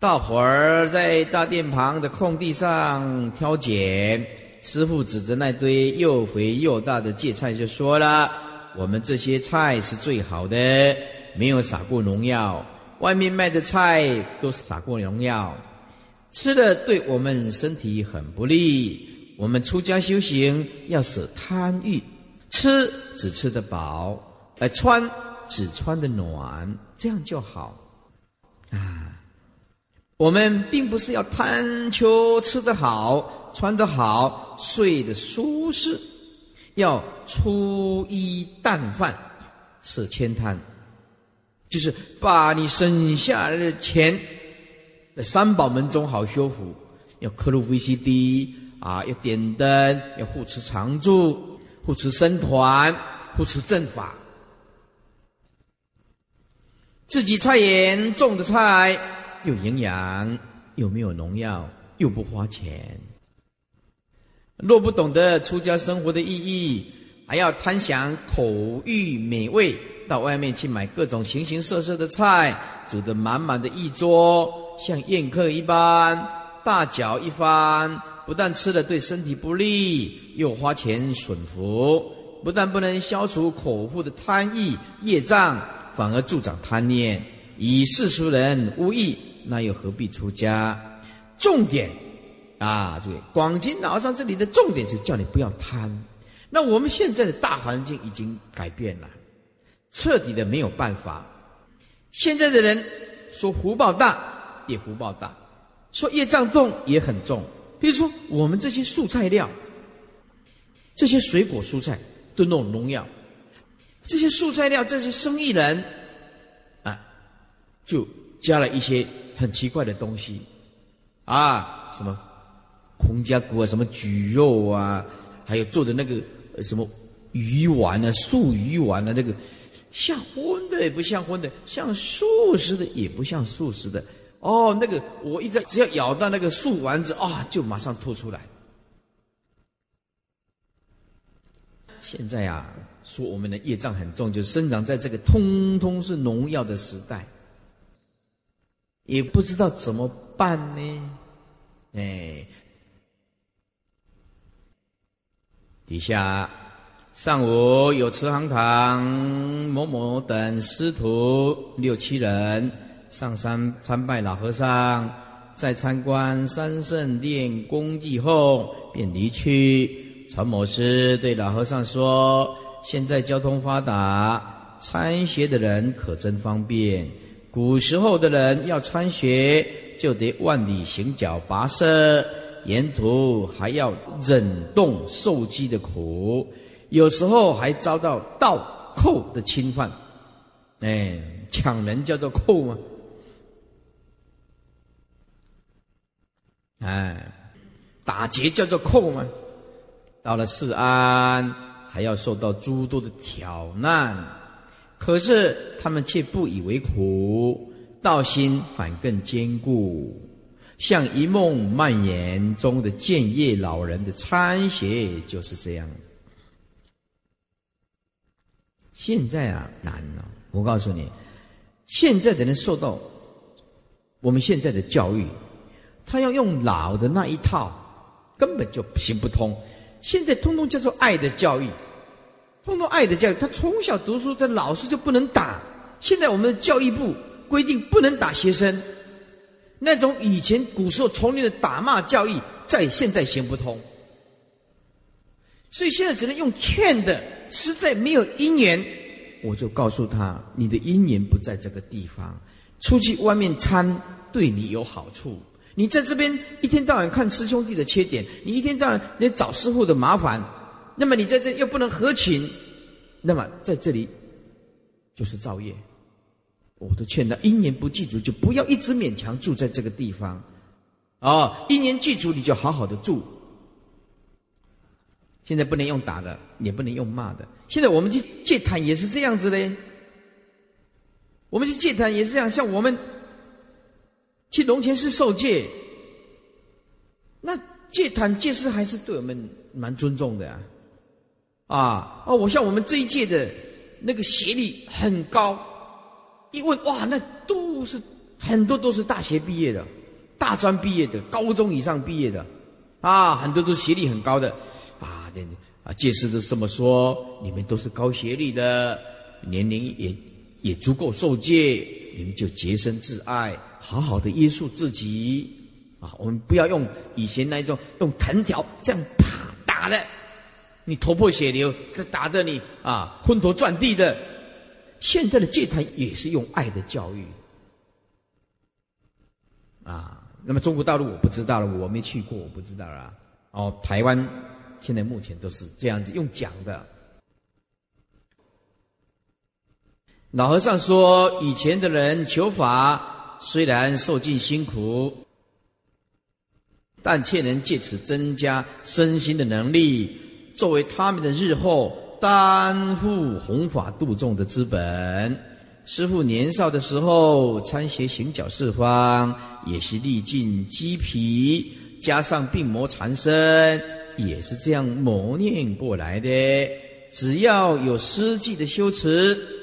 大伙儿在大殿旁的空地上挑拣。师傅指着那堆又肥又大的芥菜就说了：“我们这些菜是最好的，没有撒过农药。外面卖的菜都撒过农药，吃了对我们身体很不利。”我们出家修行要舍贪欲，吃只吃得饱，而穿只穿得暖，这样就好。啊，我们并不是要贪求吃得好、穿得好、睡得舒适，要粗衣淡饭，舍千贪，就是把你省下来的钱，在三宝门中好修福，要刻录 VCD 啊，要点灯，要护持常住，护持僧团，护持正法。自己菜园种的菜有营养，又没有农药，又不花钱。若不懂得出家生活的意义，还要贪享口欲美味，到外面去买各种形形色色的菜，煮得满满的一桌，像宴客一般，大嚼一番。不但吃了对身体不利，又花钱损福，不但不能消除口腹的贪欲业障。反而助长贪念，以世俗人无益，那又何必出家？重点啊，注意，广经老上这里的重点是叫你不要贪。那我们现在的大环境已经改变了，彻底的没有办法。现在的人说福报大也福报大，说业障重也很重。比如说我们这些素菜料，这些水果蔬菜都弄农药。这些素菜料，这些生意人，啊，就加了一些很奇怪的东西，啊，什么红加骨啊，什么蒟肉啊，还有做的那个什么鱼丸啊，素鱼丸啊，那个像荤的也不像荤的，像素食的也不像素食的。哦，那个我一直只要咬到那个素丸子啊，就马上吐出来。现在啊。说我们的业障很重，就生长在这个通通是农药的时代，也不知道怎么办呢？哎，底下上午有慈航堂某某等师徒六七人上山参拜老和尚，在参观三圣殿功绩后便离去。陈某师对老和尚说。现在交通发达，参学的人可真方便。古时候的人要参学，就得万里行脚跋涉，沿途还要忍冻受饥的苦，有时候还遭到盗寇的侵犯。哎，抢人叫做寇吗？哎，打劫叫做寇吗？到了四安。还要受到诸多的挑难，可是他们却不以为苦，道心反更坚固。像《一梦蔓延》中的建业老人的参学就是这样。现在啊难了，我告诉你，现在的人受到我们现在的教育，他要用老的那一套，根本就行不通。现在通通叫做爱的教育，通通爱的教育。他从小读书，他老师就不能打。现在我们的教育部规定不能打学生，那种以前古时候丛林的打骂教育，在现在行不通。所以现在只能用劝的，实在没有因缘，我就告诉他：你的因缘不在这个地方，出去外面参对你有好处。你在这边一天到晚看师兄弟的缺点，你一天到晚在找师傅的麻烦，那么你在这又不能合群，那么在这里就是造业。我都劝他一年不祭祖，就不要一直勉强住在这个地方。哦，一年祭祖你就好好的住。现在不能用打的，也不能用骂的。现在我们去戒坛也是这样子的，我们去戒坛也是这样，像我们。去龙泉寺受戒，那戒坛戒师还是对我们蛮尊重的啊！啊哦，我像我们这一届的那个学历很高，一问哇，那都是很多都是大学毕业的，大专毕业的，高中以上毕业的，啊，很多都是学历很高的，啊，这啊戒师都是这么说，你们都是高学历的，年龄也也足够受戒，你们就洁身自爱。好好的约束自己啊！我们不要用以前那种用藤条这样啪打的，你头破血流，这打的你啊昏头转地的。现在的戒坛也是用爱的教育啊。那么中国大陆我不知道了，我没去过，我不知道了。哦，台湾现在目前都是这样子用讲的。老和尚说：“以前的人求法，虽然受尽辛苦，但却能借此增加身心的能力，作为他们的日后担负弘法度众的资本。”师父年少的时候参学行脚四方，也是历尽鸡皮，加上病魔缠身，也是这样磨练过来的。只要有施记的修持。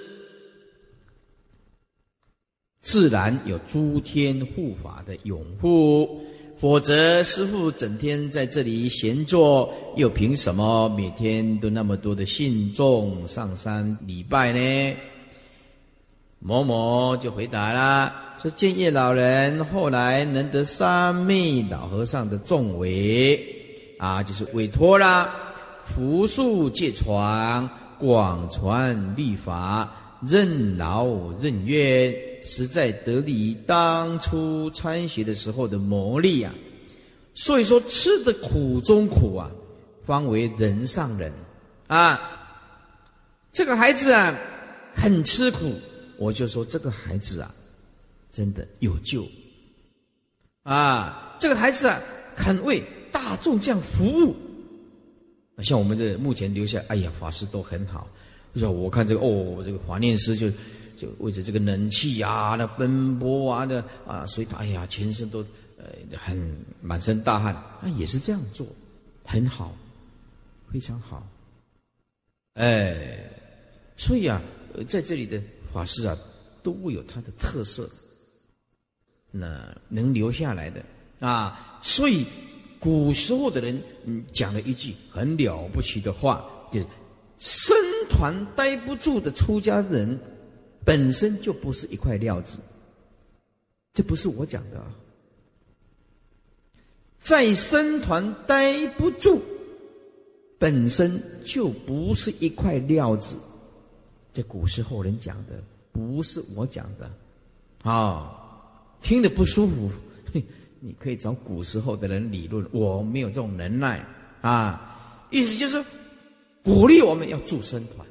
自然有诸天护法的拥护，否则师父整天在这里闲坐，又凭什么每天都那么多的信众上山礼拜呢？某某就回答了，说建业老人后来能得三昧老和尚的重委，啊，就是委托啦，扶树借传，广传律法，任劳任怨。实在得力于当初参学的时候的磨砺啊，所以说吃的苦中苦啊，方为人上人啊。这个孩子啊，很吃苦，我就说这个孩子啊，真的有救啊。这个孩子啊，肯为大众这样服务，像我们的目前留下，哎呀，法师都很好。是我看这个哦，这个华念师就。就为着这个冷气呀，那奔波啊，的啊，所以他哎呀，全身都呃很满身大汗，他也是这样做，很好，非常好，哎，所以啊，在这里的法师啊，都有他的特色，那能留下来的啊，所以古时候的人嗯讲了一句很了不起的话，就是僧团待不住的出家人。本身就不是一块料子，这不是我讲的。在僧团待不住，本身就不是一块料子。这古时候人讲的，不是我讲的。啊，听得不舒服，你可以找古时候的人理论。我没有这种能耐啊。意思就是鼓励我们要住僧团。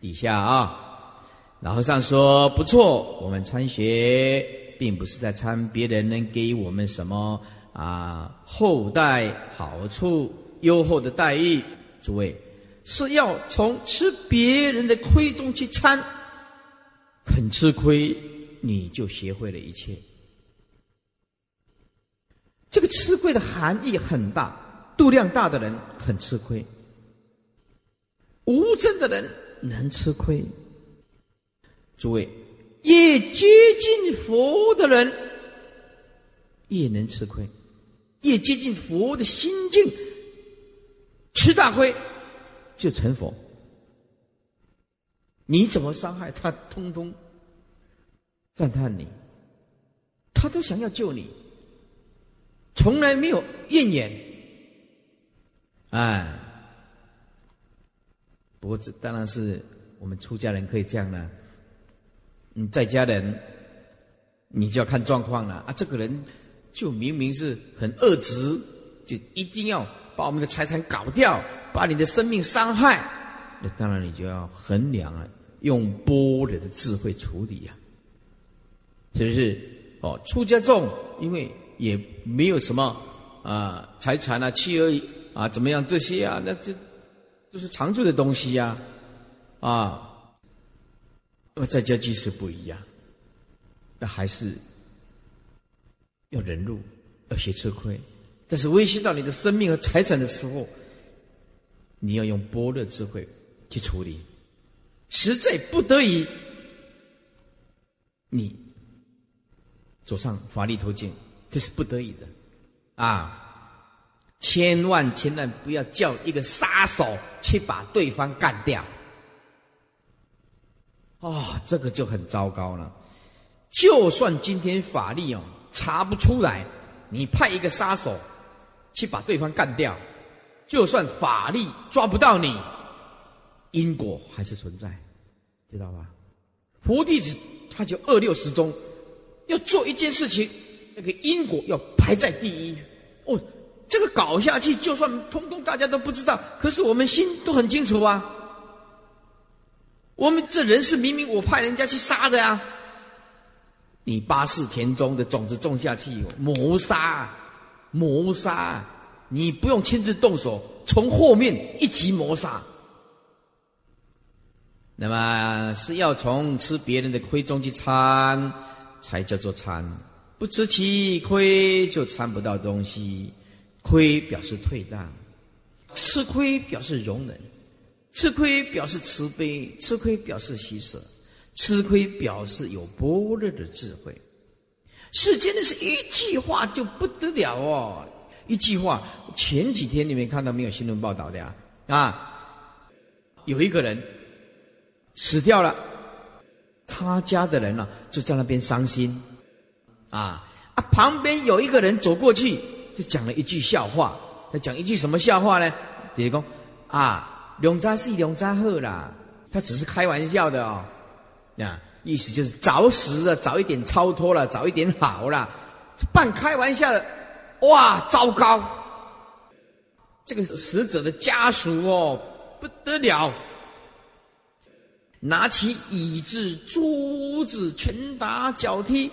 底下啊，老和尚说不错，我们参学并不是在参别人能给我们什么啊后代好处、优厚的待遇，诸位是要从吃别人的亏中去参，肯吃亏，你就学会了一切。这个吃亏的含义很大，度量大的人很吃亏，无证的人。能吃亏，诸位，越接近佛的人，越能吃亏；越接近佛的心境，吃大亏就成佛。你怎么伤害他，通通赞叹你，他都想要救你，从来没有怨言，哎。不过这当然是我们出家人可以这样了。你在家人，你就要看状况了啊！这个人就明明是很恶直，就一定要把我们的财产搞掉，把你的生命伤害。那当然你就要衡量了，用般若的智慧处理呀，是不是？哦，出家众因为也没有什么啊财产啊、妻儿啊怎么样这些啊，那就就。是常住的东西呀，啊，那么在家居士不一样，那还是要忍辱，要学吃亏，但是威胁到你的生命和财产的时候，你要用般若智慧去处理，实在不得已，你走上法律途径，这是不得已的，啊。千万千万不要叫一个杀手去把对方干掉，哦，这个就很糟糕了。就算今天法律哦查不出来，你派一个杀手去把对方干掉，就算法律抓不到你，因果还是存在，知道吧？佛弟子他就二六十中，要做一件事情，那个因果要排在第一哦。这个搞下去，就算通通大家都不知道，可是我们心都很清楚啊。我们这人是明明我派人家去杀的啊！你八世田中的种子种下去，谋杀，谋杀，你不用亲自动手，从后面一级谋杀。那么是要从吃别人的亏中去参，才叫做参。不吃其亏，就参不到东西。亏表示退让，吃亏表示容忍。吃亏表示慈悲，吃亏表示牺牲，吃亏表示有般若的智慧。世间的是一句话就不得了哦，一句话。前几天你们看到没有新闻报道的呀？啊，有一个人死掉了，他家的人呢就在那边伤心，啊啊，旁边有一个人走过去就讲了一句笑话，他讲一句什么笑话呢？第公啊。两扎是两扎好啦，他只是开玩笑的哦，呀，意思就是早死啊，早一点超脱了，早一点好了，半开玩笑的，哇，糟糕！这个死者的家属哦，不得了，拿起椅子、桌子拳打脚踢，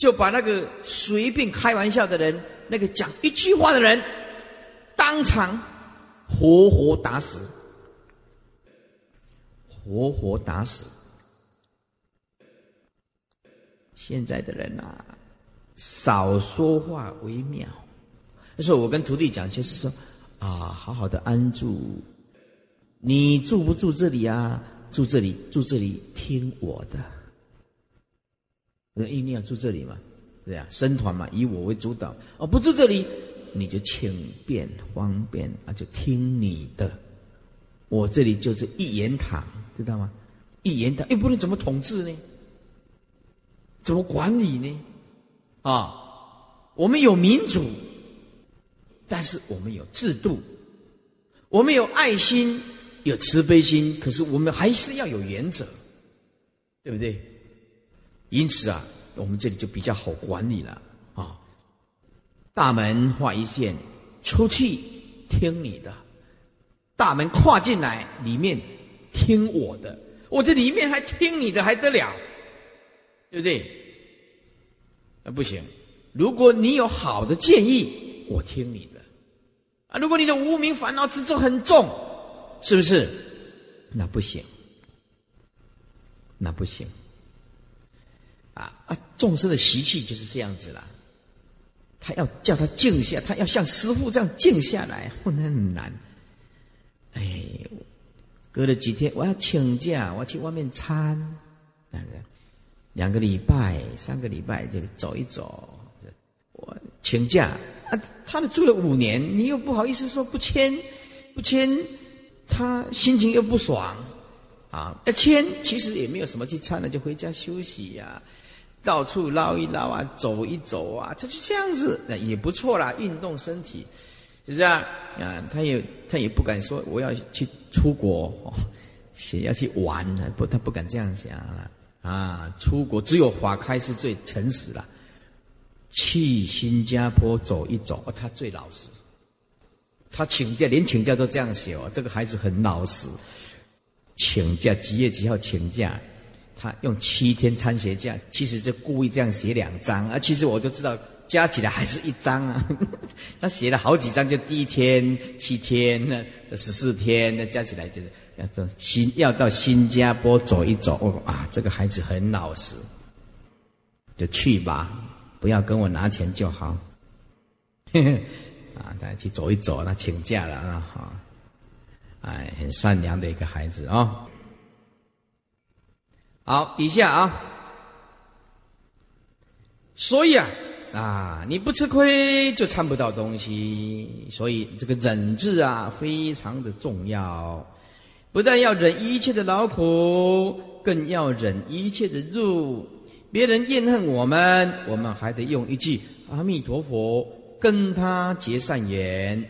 就把那个随便开玩笑的人，那个讲一句话的人，当场。活活打死，活活打死。现在的人啊，少说话为妙。那时候我跟徒弟讲，就是说啊，好好的安住。你住不住这里啊？住这里，住这里，听我的。一定要住这里嘛？对呀，生团嘛，以我为主导。哦，不住这里。你就轻便方便啊，就听你的。我这里就是一言堂，知道吗？一言堂又不能怎么统治呢？怎么管理呢？啊，我们有民主，但是我们有制度，我们有爱心，有慈悲心，可是我们还是要有原则，对不对？因此啊，我们这里就比较好管理了啊。大门画一线，出去听你的；大门跨进来，里面听我的。我这里面还听你的，还得了？对不对？啊，不行！如果你有好的建议，我听你的；啊，如果你的无名烦恼之重很重，是不是？那不行，那不行。啊啊！众生的习气就是这样子了。他要叫他静下，他要像师傅这样静下来，很难。哎，隔了几天，我要请假，我要去外面参，两个礼拜、三个礼拜就走一走。我请假啊，他都住了五年，你又不好意思说不签，不签，他心情又不爽啊。要签，其实也没有什么去参了，就回家休息呀。到处捞一捞啊，走一走啊，他就这样子，那也不错啦，运动身体，是不是啊？他也他也不敢说我要去出国，写要去玩，不，他不敢这样想了啊。出国只有法开是最诚实了，去新加坡走一走，他最老实。他请假连请假都这样写哦，这个孩子很老实，请假几月几号请假？他用七天参学假，其实就故意这样写两张啊。其实我就知道，加起来还是一张啊。他写了好几张，就第一天七天，那这十四天，那加起来就是要走新要到新加坡走一走。哦啊，这个孩子很老实，就去吧，不要跟我拿钱就好。啊，大家去走一走，他请假了啊，哈，哎，很善良的一个孩子啊。好，底下啊，所以啊，啊，你不吃亏就参不到东西，所以这个忍字啊非常的重要，不但要忍一切的劳苦，更要忍一切的辱。别人怨恨我们，我们还得用一句阿弥陀佛跟他结善缘。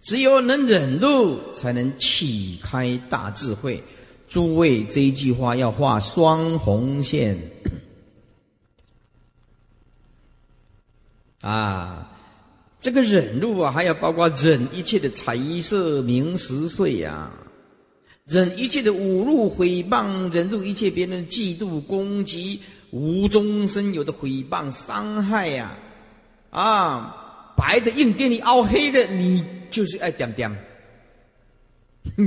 只有能忍辱，才能启开大智慧。诸位，这一句话要画双红线啊！这个忍辱啊，还要包括忍一切的财色名食睡呀。忍一切的侮辱诽谤，忍住一切别人的嫉妒攻击，无中生有的诽谤伤害呀！啊，白的硬给你凹黑的，你就是爱点点，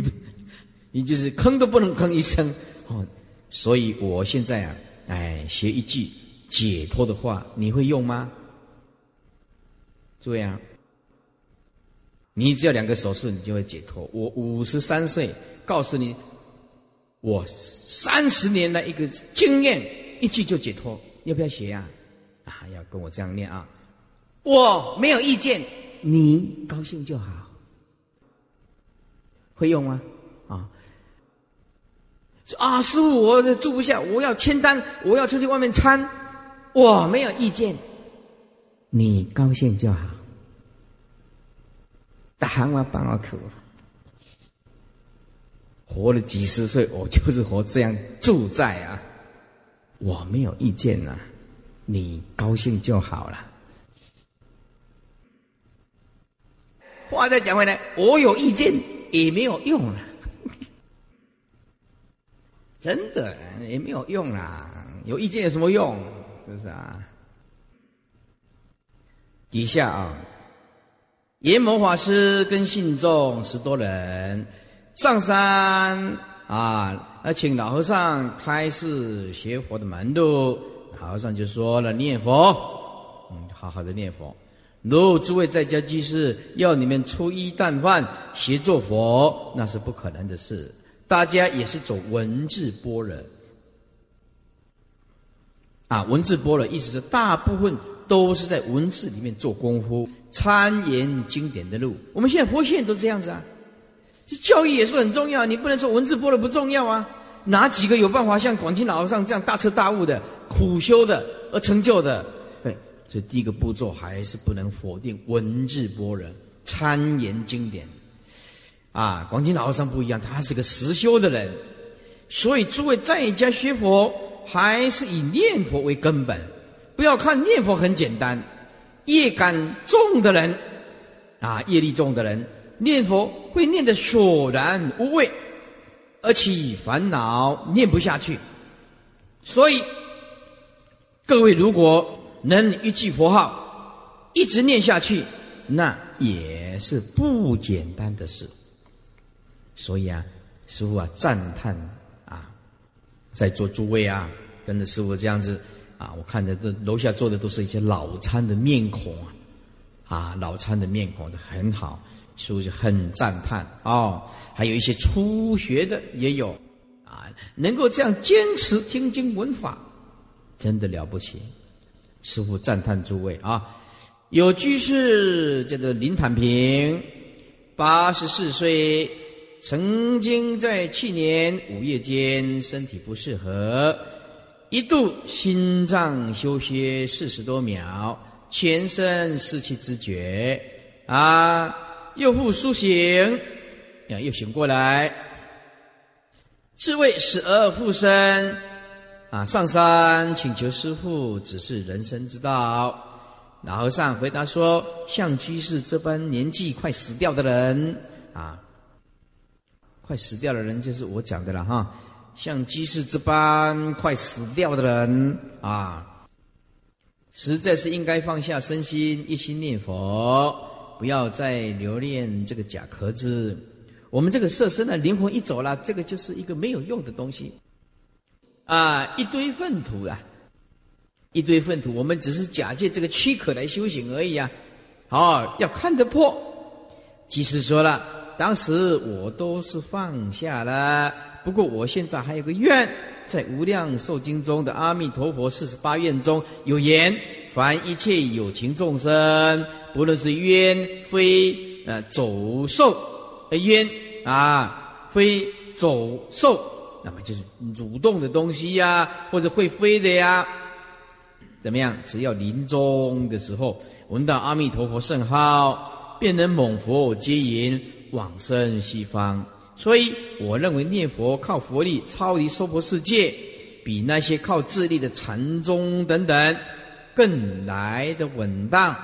你就是吭都不能吭一声 哦。所以我现在啊，哎，学一句解脱的话，你会用吗？诸位啊。你只要两个手势，你就会解脱。我五十三岁，告诉你，我三十年的一个经验，一句就解脱。要不要学呀？啊，要跟我这样念啊！我没有意见，你高兴就好。会用吗？啊？师傅，我住不下，我要签单，我要出去外面参。我没有意见，你高兴就好。大喊我帮我口，活了几十岁，我就是活这样住在啊，我没有意见呐，你高兴就好了。话再讲回来，我有意见也没有用了，真的也没有用啦，有意见有什么用？是不是啊？底下啊。阎摩法师跟信众十多人上山啊，要请老和尚开示学佛的门路。老和尚就说了：“念佛，嗯，好好的念佛。如诸位在家居士要你们初一淡饭学做佛，那是不可能的事。大家也是走文字般若啊，文字般若意思是大部分都是在文字里面做功夫。”参研经典的路，我们现在佛现都这样子啊。这教育也是很重要，你不能说文字波了不重要啊。哪几个有办法像广清老和尚这样大彻大悟的苦修的而成就的？对，所以第一个步骤还是不能否定文字波人参研经典。啊，广清老和尚不一样，他是个实修的人，所以诸位在家学佛还是以念佛为根本，不要看念佛很简单。业感重的人，啊，业力重的人，念佛会念得索然无味，而起烦恼，念不下去。所以，各位如果能一句佛号一直念下去，那也是不简单的事。所以啊，师傅啊，赞叹啊，在座诸位啊，跟着师傅这样子。啊，我看着这楼下坐的都是一些老参的面孔啊，啊，老参的面孔很好，师傅就很赞叹哦？还有一些初学的也有，啊，能够这样坚持听经闻法，真的了不起。师傅赞叹诸位啊，有居士叫做林坦平，八十四岁，曾经在去年五月间身体不适合。一度心脏休歇四十多秒，全身失去知觉，啊，又复苏醒，啊，又醒过来，自谓死而复生，啊，上山请求师父指示人生之道。老和尚回答说：“像居士这般年纪快死掉的人，啊，快死掉的人就是我讲的了哈。”像居士这般快死掉的人啊，实在是应该放下身心，一心念佛，不要再留恋这个假壳子。我们这个色身的灵魂一走了，这个就是一个没有用的东西啊，一堆粪土啊，一堆粪土。我们只是假借这个躯壳来修行而已啊。好，要看得破。居士说了，当时我都是放下了。不过我现在还有个愿，在《无量寿经》中的阿弥陀佛四十八愿中有言：凡一切有情众生，不论是冤非呃走兽呃冤啊非走兽，那么就是蠕动的东西呀，或者会飞的呀，怎么样？只要临终的时候闻到阿弥陀佛圣号，便能蒙佛接引往生西方。所以，我认为念佛靠佛力超离娑婆世界，比那些靠智力的禅宗等等更来的稳当。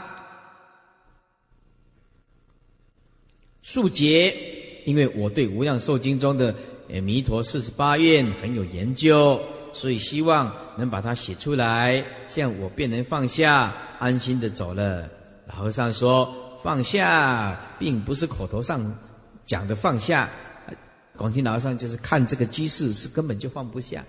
速捷，因为我对《无量寿经》中的弥陀四十八愿很有研究，所以希望能把它写出来，这样我便能放下，安心的走了。老和尚说：“放下，并不是口头上讲的放下。广听老和尚就是看这个居士是根本就放不下，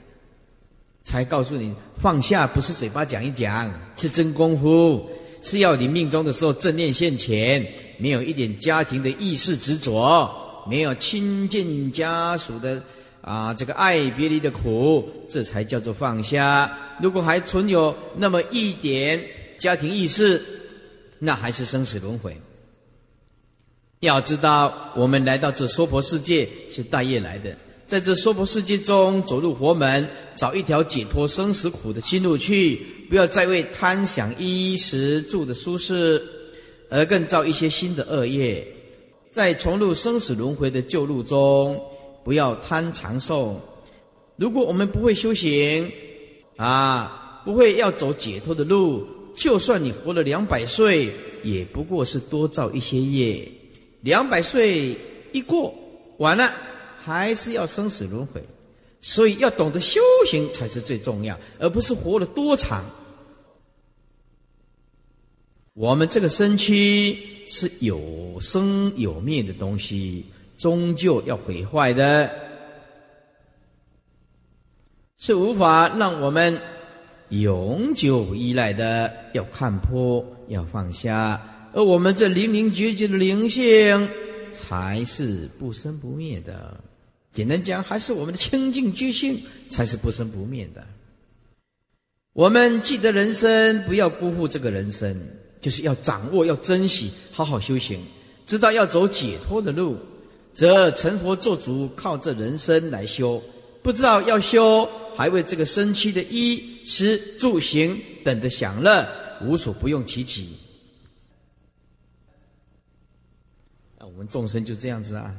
才告诉你放下不是嘴巴讲一讲，是真功夫，是要你命中的时候正念现前，没有一点家庭的意识执着。”没有亲近家属的啊，这个爱别离的苦，这才叫做放下。如果还存有那么一点家庭意识，那还是生死轮回。要知道，我们来到这娑婆世界是大业来的，在这娑婆世界中走入佛门，找一条解脱生死苦的新路去，不要再为贪享衣食住的舒适，而更造一些新的恶业。在重入生死轮回的旧路中，不要贪长寿。如果我们不会修行，啊，不会要走解脱的路，就算你活了两百岁，也不过是多造一些业。两百岁一过完了，还是要生死轮回。所以要懂得修行才是最重要，而不是活了多长。我们这个身躯是有生有灭的东西，终究要毁坏的，是无法让我们永久依赖的。要看破，要放下，而我们这零零觉觉的灵性，才是不生不灭的。简单讲，还是我们的清净觉性，才是不生不灭的。我们记得人生，不要辜负这个人生。就是要掌握，要珍惜，好好修行，知道要走解脱的路，则成佛做主，靠这人生来修。不知道要修，还为这个身躯的衣食住行等的享乐，无所不用其极。啊，我们众生就这样子啊，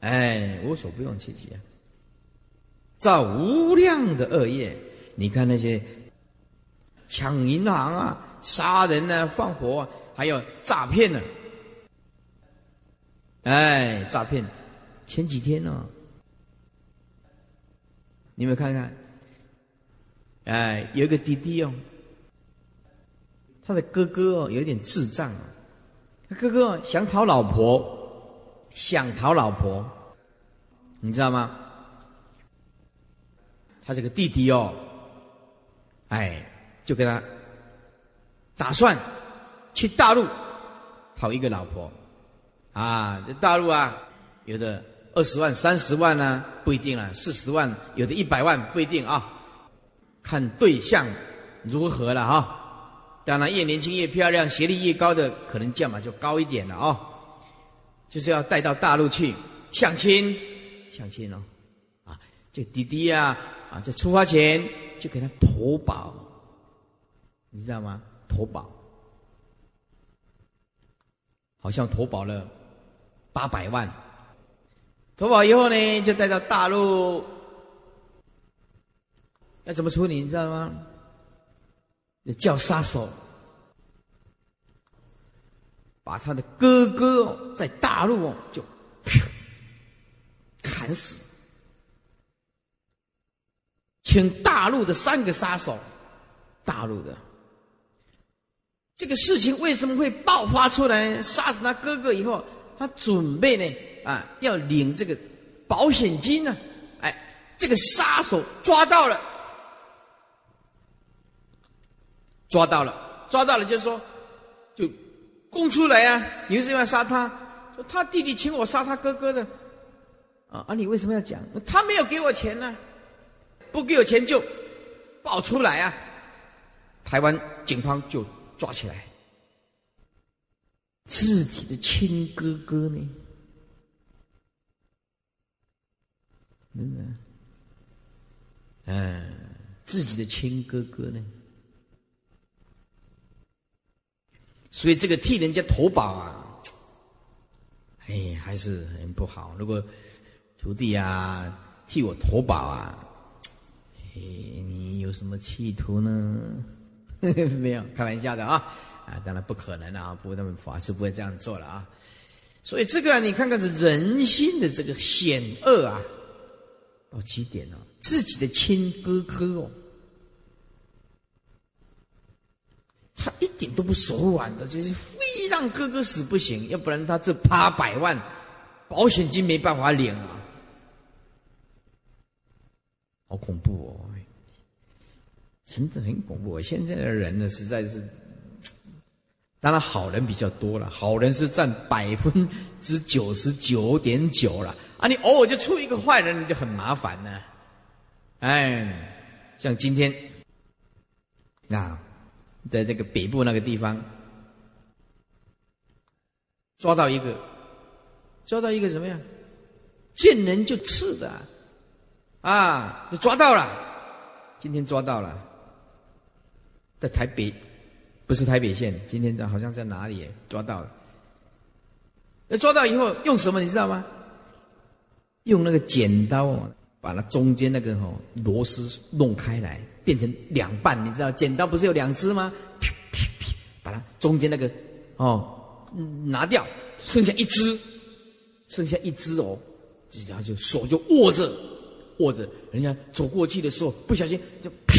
哎，无所不用其极啊，造无量的恶业。你看那些抢银行啊。杀人呢，放火，还有诈骗呢。哎，诈骗！前几天呢，你们看看，哎，有一个弟弟哦，他的哥哥哦，有点智障啊。他哥哥想讨老婆，想讨老婆，你知道吗？他这个弟弟哦，哎，就跟他。打算去大陆讨一个老婆啊！这大陆啊，有的二十万、三十万呢，不一定了；四十万，有的一百万，不一定啊。看对象如何了哈。当然，越年轻越漂亮、学历越高的，可能价码就高一点了哦。就是要带到大陆去相亲，相亲哦。啊，这弟弟呀，啊，在出发前就给他投保，你知道吗？投保，好像投保了八百万。投保以后呢，就带到大陆，那怎么处理？你知道吗？叫杀手，把他的哥哥在大陆就砍死，请大陆的三个杀手，大陆的。这个事情为什么会爆发出来？杀死他哥哥以后，他准备呢啊，要领这个保险金呢。哎，这个杀手抓到了，抓到了，抓到了，就说，就供出来啊！你为什么要杀他？他弟弟请我杀他哥哥的。啊啊！你为什么要讲？他没有给我钱呢，不给我钱就爆出来啊！台湾警方就。抓起来，自己的亲哥哥呢？真的，嗯，自己的亲哥哥呢？所以这个替人家投保啊，哎，还是很不好。如果徒弟啊替我投保啊，哎，你有什么企图呢？没有开玩笑的啊啊，当然不可能啊，不，他们法师不会这样做了啊。所以这个你看看这人心的这个险恶啊，到极点了，自己的亲哥哥哦，他一点都不手软的，就是非让哥哥死不行，要不然他这八百万保险金没办法领啊，好恐怖哦，真的很恐怖。现在的人呢，实在是，当然好人比较多了，好人是占百分之九十九点九了。啊，你偶尔就出一个坏人，你就很麻烦呢。哎，像今天啊，在这个北部那个地方抓到一个，抓到一个什么呀？见人就刺的啊，就抓到了。今天抓到了，在台北，不是台北县，今天在好像在哪里抓到了？那抓到以后用什么？你知道吗？用那个剪刀把它中间那个哦螺丝弄开来，变成两半。你知道剪刀不是有两只吗？啪啪啪，把它中间那个哦拿掉，剩下一只，剩下一只哦，然后就手就握着握着，人家走过去的时候不小心就啪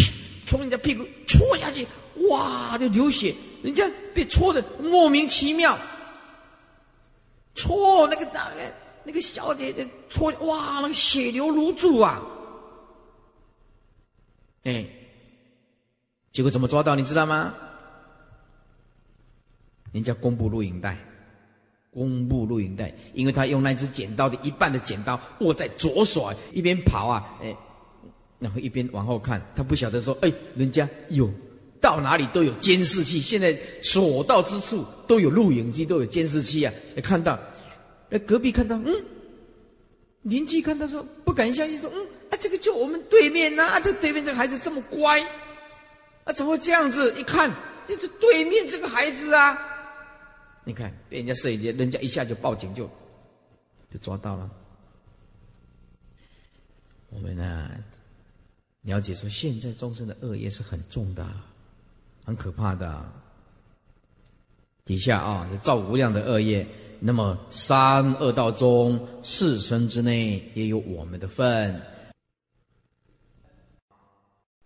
从人家屁股戳下去，哇就流血，人家被戳的莫名其妙，戳那个大概。那个小姐姐戳，哇，那个血流如注啊！哎，结果怎么抓到？你知道吗？人家公布录影带，公布录影带，因为他用那只剪刀的一半的剪刀握在左手，一边跑啊，哎，然后一边往后看，他不晓得说，哎，人家有到哪里都有监视器，现在所到之处都有录影机，都有监视器啊，也看到。那隔壁看到，嗯，邻居看到说不敢相信，说，嗯，啊，这个就我们对面呐，这对面这个孩子这么乖，啊，怎么会这样子？一看，就是对面这个孩子啊，你看被人家摄影机，人家一下就报警，就就抓到了。我们呢，了解说，现在众生的恶业是很重的，很可怕的。底下啊，这造无量的恶业。那么三恶道中四生之内也有我们的份，